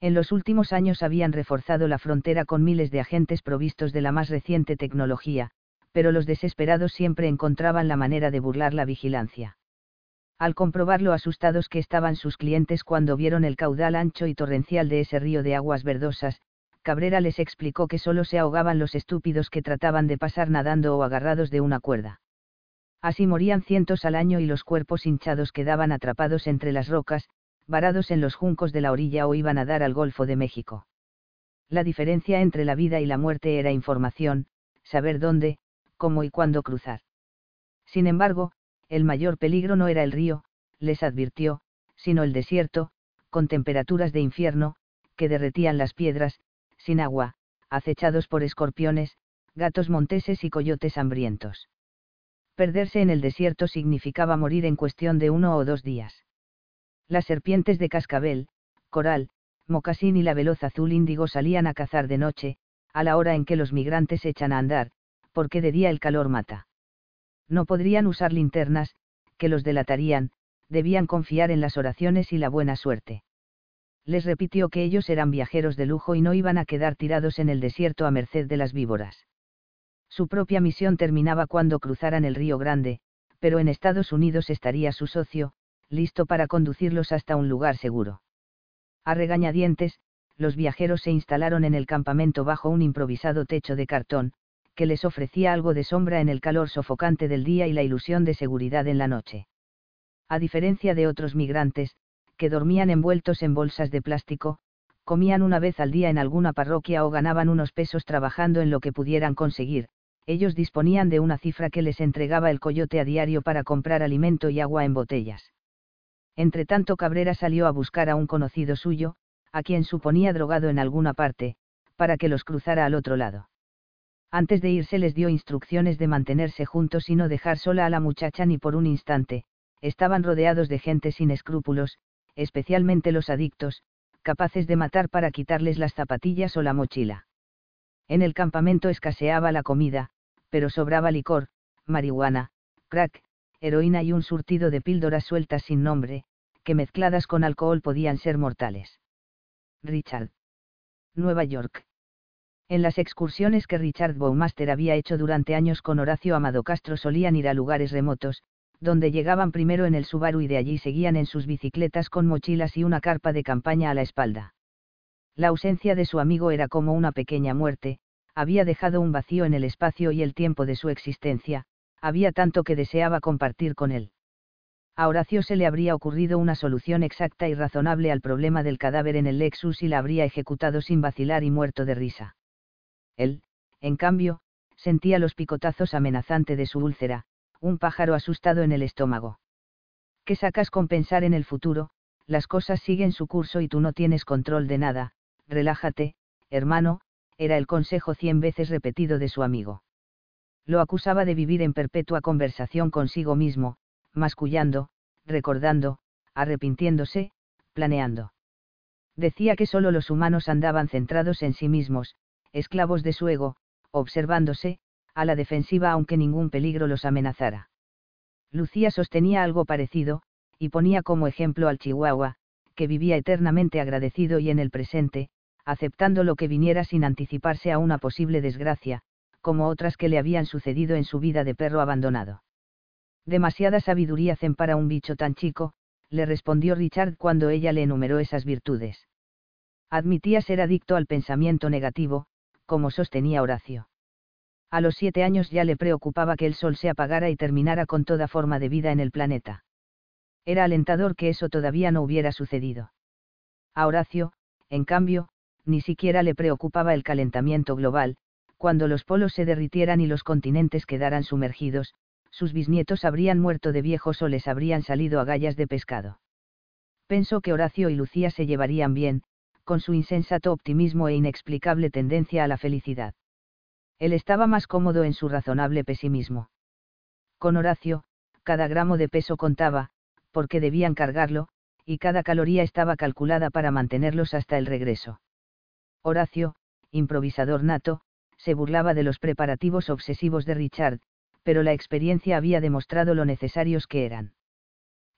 En los últimos años habían reforzado la frontera con miles de agentes provistos de la más reciente tecnología, pero los desesperados siempre encontraban la manera de burlar la vigilancia. Al comprobar lo asustados que estaban sus clientes cuando vieron el caudal ancho y torrencial de ese río de aguas verdosas, Cabrera les explicó que solo se ahogaban los estúpidos que trataban de pasar nadando o agarrados de una cuerda. Así morían cientos al año y los cuerpos hinchados quedaban atrapados entre las rocas, varados en los juncos de la orilla o iban a dar al Golfo de México. La diferencia entre la vida y la muerte era información, saber dónde, cómo y cuándo cruzar. Sin embargo, el mayor peligro no era el río, les advirtió, sino el desierto, con temperaturas de infierno, que derretían las piedras, sin agua, acechados por escorpiones, gatos monteses y coyotes hambrientos. Perderse en el desierto significaba morir en cuestión de uno o dos días. Las serpientes de cascabel, coral, mocasín y la veloz azul índigo salían a cazar de noche, a la hora en que los migrantes echan a andar, porque de día el calor mata. No podrían usar linternas, que los delatarían, debían confiar en las oraciones y la buena suerte. Les repitió que ellos eran viajeros de lujo y no iban a quedar tirados en el desierto a merced de las víboras. Su propia misión terminaba cuando cruzaran el Río Grande, pero en Estados Unidos estaría su socio, listo para conducirlos hasta un lugar seguro. A regañadientes, los viajeros se instalaron en el campamento bajo un improvisado techo de cartón, que les ofrecía algo de sombra en el calor sofocante del día y la ilusión de seguridad en la noche. A diferencia de otros migrantes, que dormían envueltos en bolsas de plástico, comían una vez al día en alguna parroquia o ganaban unos pesos trabajando en lo que pudieran conseguir, ellos disponían de una cifra que les entregaba el coyote a diario para comprar alimento y agua en botellas. Entretanto Cabrera salió a buscar a un conocido suyo, a quien suponía drogado en alguna parte, para que los cruzara al otro lado. Antes de irse les dio instrucciones de mantenerse juntos y no dejar sola a la muchacha ni por un instante, estaban rodeados de gente sin escrúpulos, especialmente los adictos, capaces de matar para quitarles las zapatillas o la mochila. En el campamento escaseaba la comida, pero sobraba licor, marihuana, crack, heroína y un surtido de píldoras sueltas sin nombre, que mezcladas con alcohol podían ser mortales. Richard. Nueva York. En las excursiones que Richard Bowmaster había hecho durante años con Horacio Amado Castro solían ir a lugares remotos, donde llegaban primero en el Subaru y de allí seguían en sus bicicletas con mochilas y una carpa de campaña a la espalda. La ausencia de su amigo era como una pequeña muerte, había dejado un vacío en el espacio y el tiempo de su existencia, había tanto que deseaba compartir con él. A Horacio se le habría ocurrido una solución exacta y razonable al problema del cadáver en el Lexus y la habría ejecutado sin vacilar y muerto de risa. Él, en cambio, sentía los picotazos amenazantes de su úlcera, un pájaro asustado en el estómago. ¿Qué sacas con pensar en el futuro? Las cosas siguen su curso y tú no tienes control de nada, relájate, hermano, era el consejo cien veces repetido de su amigo. Lo acusaba de vivir en perpetua conversación consigo mismo, mascullando, recordando, arrepintiéndose, planeando. Decía que solo los humanos andaban centrados en sí mismos, esclavos de su ego, observándose, a la defensiva aunque ningún peligro los amenazara. Lucía sostenía algo parecido, y ponía como ejemplo al Chihuahua, que vivía eternamente agradecido y en el presente, aceptando lo que viniera sin anticiparse a una posible desgracia, como otras que le habían sucedido en su vida de perro abandonado. Demasiada sabiduría zen para un bicho tan chico, le respondió Richard cuando ella le enumeró esas virtudes. Admitía ser adicto al pensamiento negativo, como sostenía Horacio. A los siete años ya le preocupaba que el sol se apagara y terminara con toda forma de vida en el planeta. Era alentador que eso todavía no hubiera sucedido. A Horacio, en cambio, ni siquiera le preocupaba el calentamiento global, cuando los polos se derritieran y los continentes quedaran sumergidos, sus bisnietos habrían muerto de viejos o les habrían salido agallas de pescado. Pensó que Horacio y Lucía se llevarían bien, con su insensato optimismo e inexplicable tendencia a la felicidad. Él estaba más cómodo en su razonable pesimismo. Con Horacio, cada gramo de peso contaba, porque debían cargarlo, y cada caloría estaba calculada para mantenerlos hasta el regreso. Horacio, improvisador nato, se burlaba de los preparativos obsesivos de Richard, pero la experiencia había demostrado lo necesarios que eran.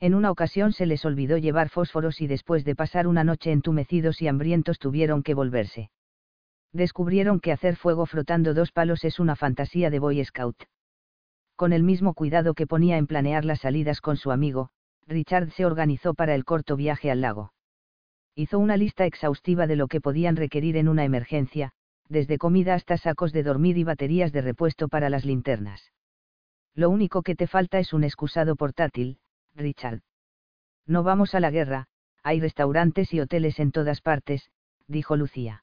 En una ocasión se les olvidó llevar fósforos y después de pasar una noche entumecidos y hambrientos tuvieron que volverse. Descubrieron que hacer fuego frotando dos palos es una fantasía de Boy Scout. Con el mismo cuidado que ponía en planear las salidas con su amigo, Richard se organizó para el corto viaje al lago. Hizo una lista exhaustiva de lo que podían requerir en una emergencia, desde comida hasta sacos de dormir y baterías de repuesto para las linternas. Lo único que te falta es un excusado portátil, Richard. No vamos a la guerra, hay restaurantes y hoteles en todas partes, dijo Lucía.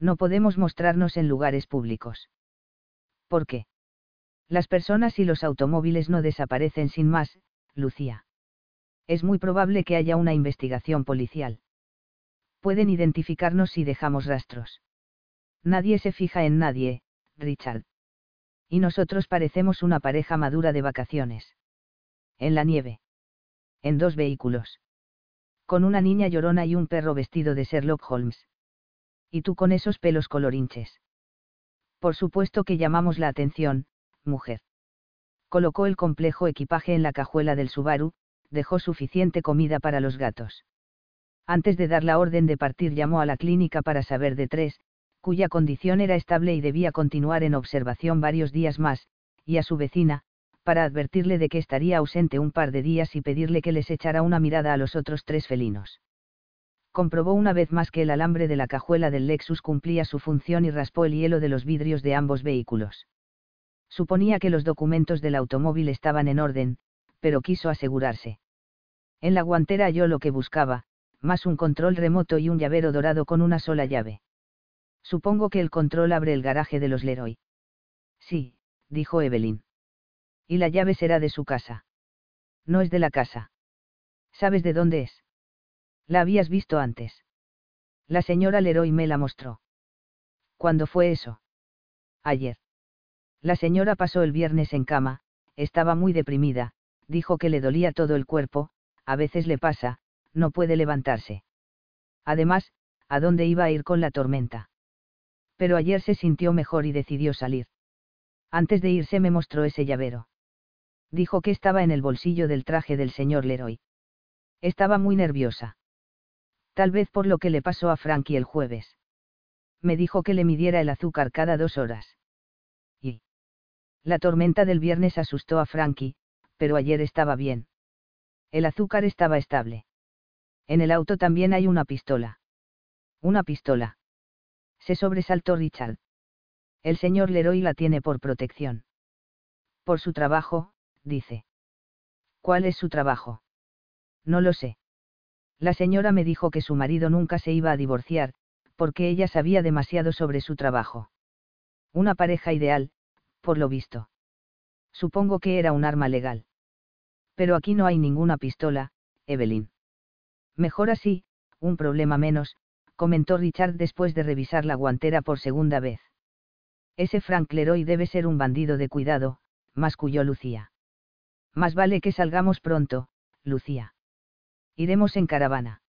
No podemos mostrarnos en lugares públicos. ¿Por qué? Las personas y los automóviles no desaparecen sin más, Lucía. Es muy probable que haya una investigación policial. Pueden identificarnos si dejamos rastros. Nadie se fija en nadie, Richard. Y nosotros parecemos una pareja madura de vacaciones. En la nieve. En dos vehículos. Con una niña llorona y un perro vestido de Sherlock Holmes. Y tú con esos pelos colorinches. Por supuesto que llamamos la atención, mujer. Colocó el complejo equipaje en la cajuela del Subaru, dejó suficiente comida para los gatos. Antes de dar la orden de partir llamó a la clínica para saber de tres, cuya condición era estable y debía continuar en observación varios días más, y a su vecina, para advertirle de que estaría ausente un par de días y pedirle que les echara una mirada a los otros tres felinos. Comprobó una vez más que el alambre de la cajuela del Lexus cumplía su función y raspó el hielo de los vidrios de ambos vehículos. Suponía que los documentos del automóvil estaban en orden, pero quiso asegurarse. En la guantera halló lo que buscaba, más un control remoto y un llavero dorado con una sola llave. Supongo que el control abre el garaje de los Leroy. Sí, dijo Evelyn. Y la llave será de su casa. No es de la casa. ¿Sabes de dónde es? La habías visto antes. La señora Leroy me la mostró. ¿Cuándo fue eso? Ayer. La señora pasó el viernes en cama, estaba muy deprimida, dijo que le dolía todo el cuerpo, a veces le pasa, no puede levantarse. Además, ¿a dónde iba a ir con la tormenta? Pero ayer se sintió mejor y decidió salir. Antes de irse me mostró ese llavero. Dijo que estaba en el bolsillo del traje del señor Leroy. Estaba muy nerviosa. Tal vez por lo que le pasó a Frankie el jueves. Me dijo que le midiera el azúcar cada dos horas. Y. La tormenta del viernes asustó a Frankie, pero ayer estaba bien. El azúcar estaba estable. En el auto también hay una pistola. Una pistola. Se sobresaltó Richard. El señor Leroy la tiene por protección. Por su trabajo, dice. ¿Cuál es su trabajo? No lo sé. La señora me dijo que su marido nunca se iba a divorciar, porque ella sabía demasiado sobre su trabajo. Una pareja ideal, por lo visto. Supongo que era un arma legal. Pero aquí no hay ninguna pistola, Evelyn. Mejor así, un problema menos, comentó Richard después de revisar la guantera por segunda vez. Ese Frank Leroy debe ser un bandido de cuidado, masculló Lucía. Más vale que salgamos pronto, Lucía. Iremos en caravana.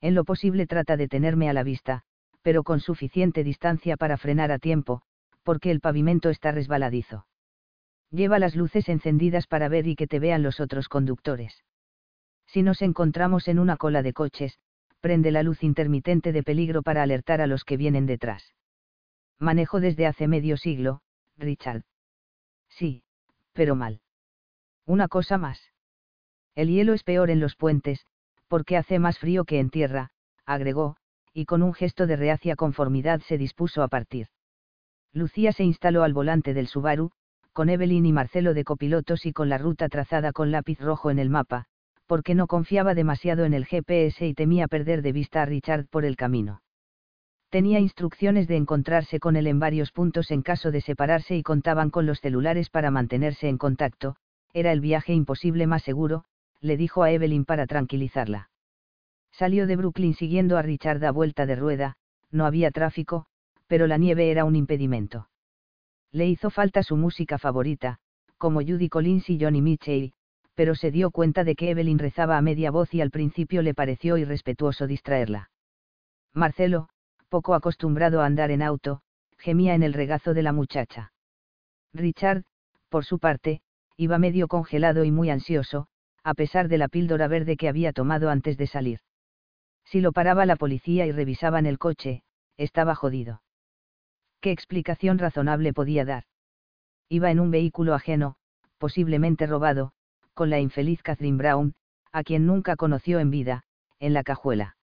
En lo posible trata de tenerme a la vista, pero con suficiente distancia para frenar a tiempo, porque el pavimento está resbaladizo. Lleva las luces encendidas para ver y que te vean los otros conductores. Si nos encontramos en una cola de coches, prende la luz intermitente de peligro para alertar a los que vienen detrás. Manejo desde hace medio siglo, Richard. Sí, pero mal. Una cosa más. El hielo es peor en los puentes, porque hace más frío que en tierra, agregó, y con un gesto de reacia conformidad se dispuso a partir. Lucía se instaló al volante del Subaru, con Evelyn y Marcelo de copilotos y con la ruta trazada con lápiz rojo en el mapa, porque no confiaba demasiado en el GPS y temía perder de vista a Richard por el camino. Tenía instrucciones de encontrarse con él en varios puntos en caso de separarse y contaban con los celulares para mantenerse en contacto, era el viaje imposible más seguro, le dijo a Evelyn para tranquilizarla. Salió de Brooklyn siguiendo a Richard a vuelta de rueda, no había tráfico, pero la nieve era un impedimento. Le hizo falta su música favorita, como Judy Collins y Johnny Mitchell, pero se dio cuenta de que Evelyn rezaba a media voz y al principio le pareció irrespetuoso distraerla. Marcelo, poco acostumbrado a andar en auto, gemía en el regazo de la muchacha. Richard, por su parte, iba medio congelado y muy ansioso, a pesar de la píldora verde que había tomado antes de salir. Si lo paraba la policía y revisaban el coche, estaba jodido. ¿Qué explicación razonable podía dar? Iba en un vehículo ajeno, posiblemente robado, con la infeliz Catherine Brown, a quien nunca conoció en vida, en la cajuela.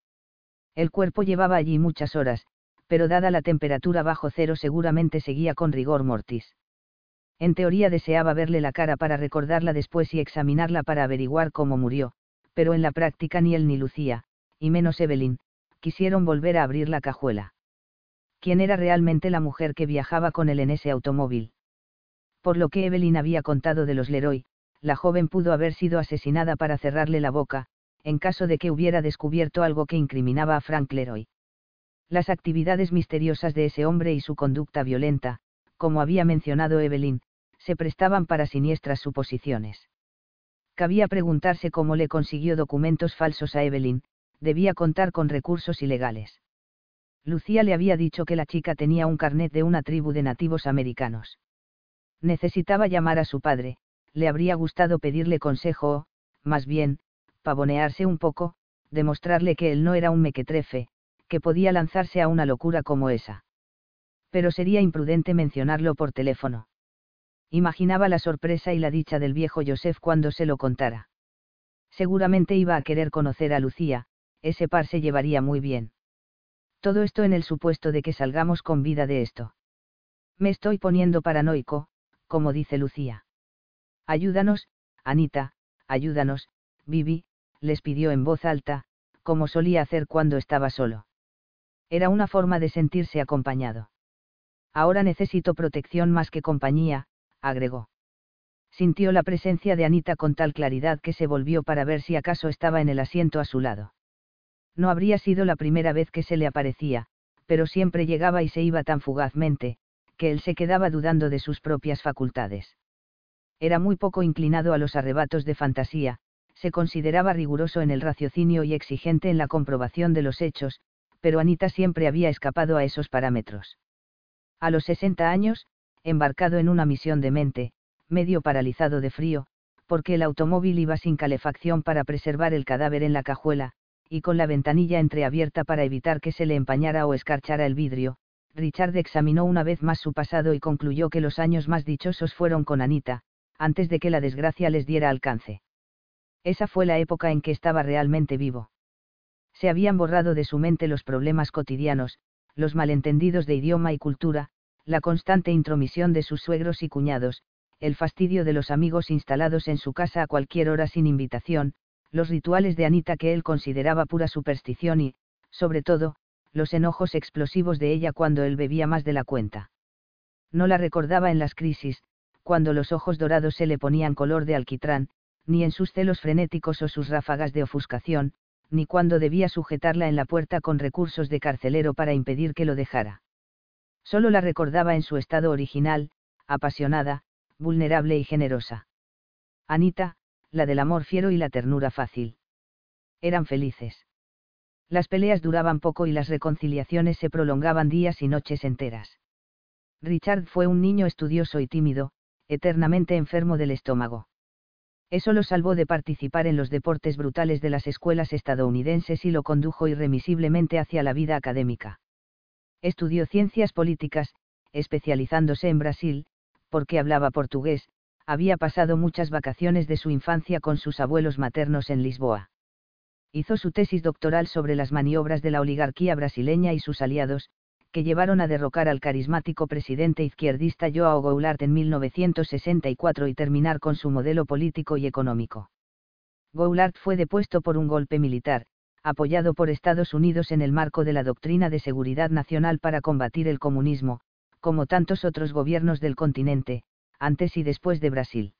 El cuerpo llevaba allí muchas horas, pero dada la temperatura bajo cero seguramente seguía con rigor mortis. En teoría deseaba verle la cara para recordarla después y examinarla para averiguar cómo murió, pero en la práctica ni él ni Lucía, y menos Evelyn, quisieron volver a abrir la cajuela. ¿Quién era realmente la mujer que viajaba con él en ese automóvil? Por lo que Evelyn había contado de los Leroy, la joven pudo haber sido asesinada para cerrarle la boca, en caso de que hubiera descubierto algo que incriminaba a Frank Leroy. Las actividades misteriosas de ese hombre y su conducta violenta, como había mencionado Evelyn, se prestaban para siniestras suposiciones. Cabía preguntarse cómo le consiguió documentos falsos a Evelyn, debía contar con recursos ilegales. Lucía le había dicho que la chica tenía un carnet de una tribu de nativos americanos. Necesitaba llamar a su padre, le habría gustado pedirle consejo o, más bien, pavonearse un poco, demostrarle que él no era un mequetrefe, que podía lanzarse a una locura como esa. Pero sería imprudente mencionarlo por teléfono. Imaginaba la sorpresa y la dicha del viejo Joseph cuando se lo contara. Seguramente iba a querer conocer a Lucía, ese par se llevaría muy bien. Todo esto en el supuesto de que salgamos con vida de esto. Me estoy poniendo paranoico, como dice Lucía. Ayúdanos, Anita, ayúdanos, Vivi, les pidió en voz alta, como solía hacer cuando estaba solo. Era una forma de sentirse acompañado. Ahora necesito protección más que compañía, agregó. Sintió la presencia de Anita con tal claridad que se volvió para ver si acaso estaba en el asiento a su lado. No habría sido la primera vez que se le aparecía, pero siempre llegaba y se iba tan fugazmente, que él se quedaba dudando de sus propias facultades. Era muy poco inclinado a los arrebatos de fantasía, se consideraba riguroso en el raciocinio y exigente en la comprobación de los hechos, pero Anita siempre había escapado a esos parámetros. A los 60 años, embarcado en una misión de mente, medio paralizado de frío, porque el automóvil iba sin calefacción para preservar el cadáver en la cajuela, y con la ventanilla entreabierta para evitar que se le empañara o escarchara el vidrio, Richard examinó una vez más su pasado y concluyó que los años más dichosos fueron con Anita, antes de que la desgracia les diera alcance. Esa fue la época en que estaba realmente vivo. Se habían borrado de su mente los problemas cotidianos, los malentendidos de idioma y cultura, la constante intromisión de sus suegros y cuñados, el fastidio de los amigos instalados en su casa a cualquier hora sin invitación, los rituales de Anita que él consideraba pura superstición y, sobre todo, los enojos explosivos de ella cuando él bebía más de la cuenta. No la recordaba en las crisis, cuando los ojos dorados se le ponían color de alquitrán, ni en sus celos frenéticos o sus ráfagas de ofuscación, ni cuando debía sujetarla en la puerta con recursos de carcelero para impedir que lo dejara. Solo la recordaba en su estado original, apasionada, vulnerable y generosa. Anita, la del amor fiero y la ternura fácil. Eran felices. Las peleas duraban poco y las reconciliaciones se prolongaban días y noches enteras. Richard fue un niño estudioso y tímido, eternamente enfermo del estómago. Eso lo salvó de participar en los deportes brutales de las escuelas estadounidenses y lo condujo irremisiblemente hacia la vida académica. Estudió ciencias políticas, especializándose en Brasil, porque hablaba portugués, había pasado muchas vacaciones de su infancia con sus abuelos maternos en Lisboa. Hizo su tesis doctoral sobre las maniobras de la oligarquía brasileña y sus aliados, que llevaron a derrocar al carismático presidente izquierdista Joao Goulart en 1964 y terminar con su modelo político y económico. Goulart fue depuesto por un golpe militar, apoyado por Estados Unidos en el marco de la doctrina de seguridad nacional para combatir el comunismo, como tantos otros gobiernos del continente, antes y después de Brasil.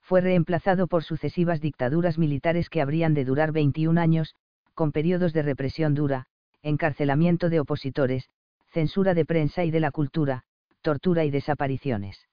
Fue reemplazado por sucesivas dictaduras militares que habrían de durar 21 años, con periodos de represión dura, encarcelamiento de opositores, censura de prensa y de la cultura, tortura y desapariciones.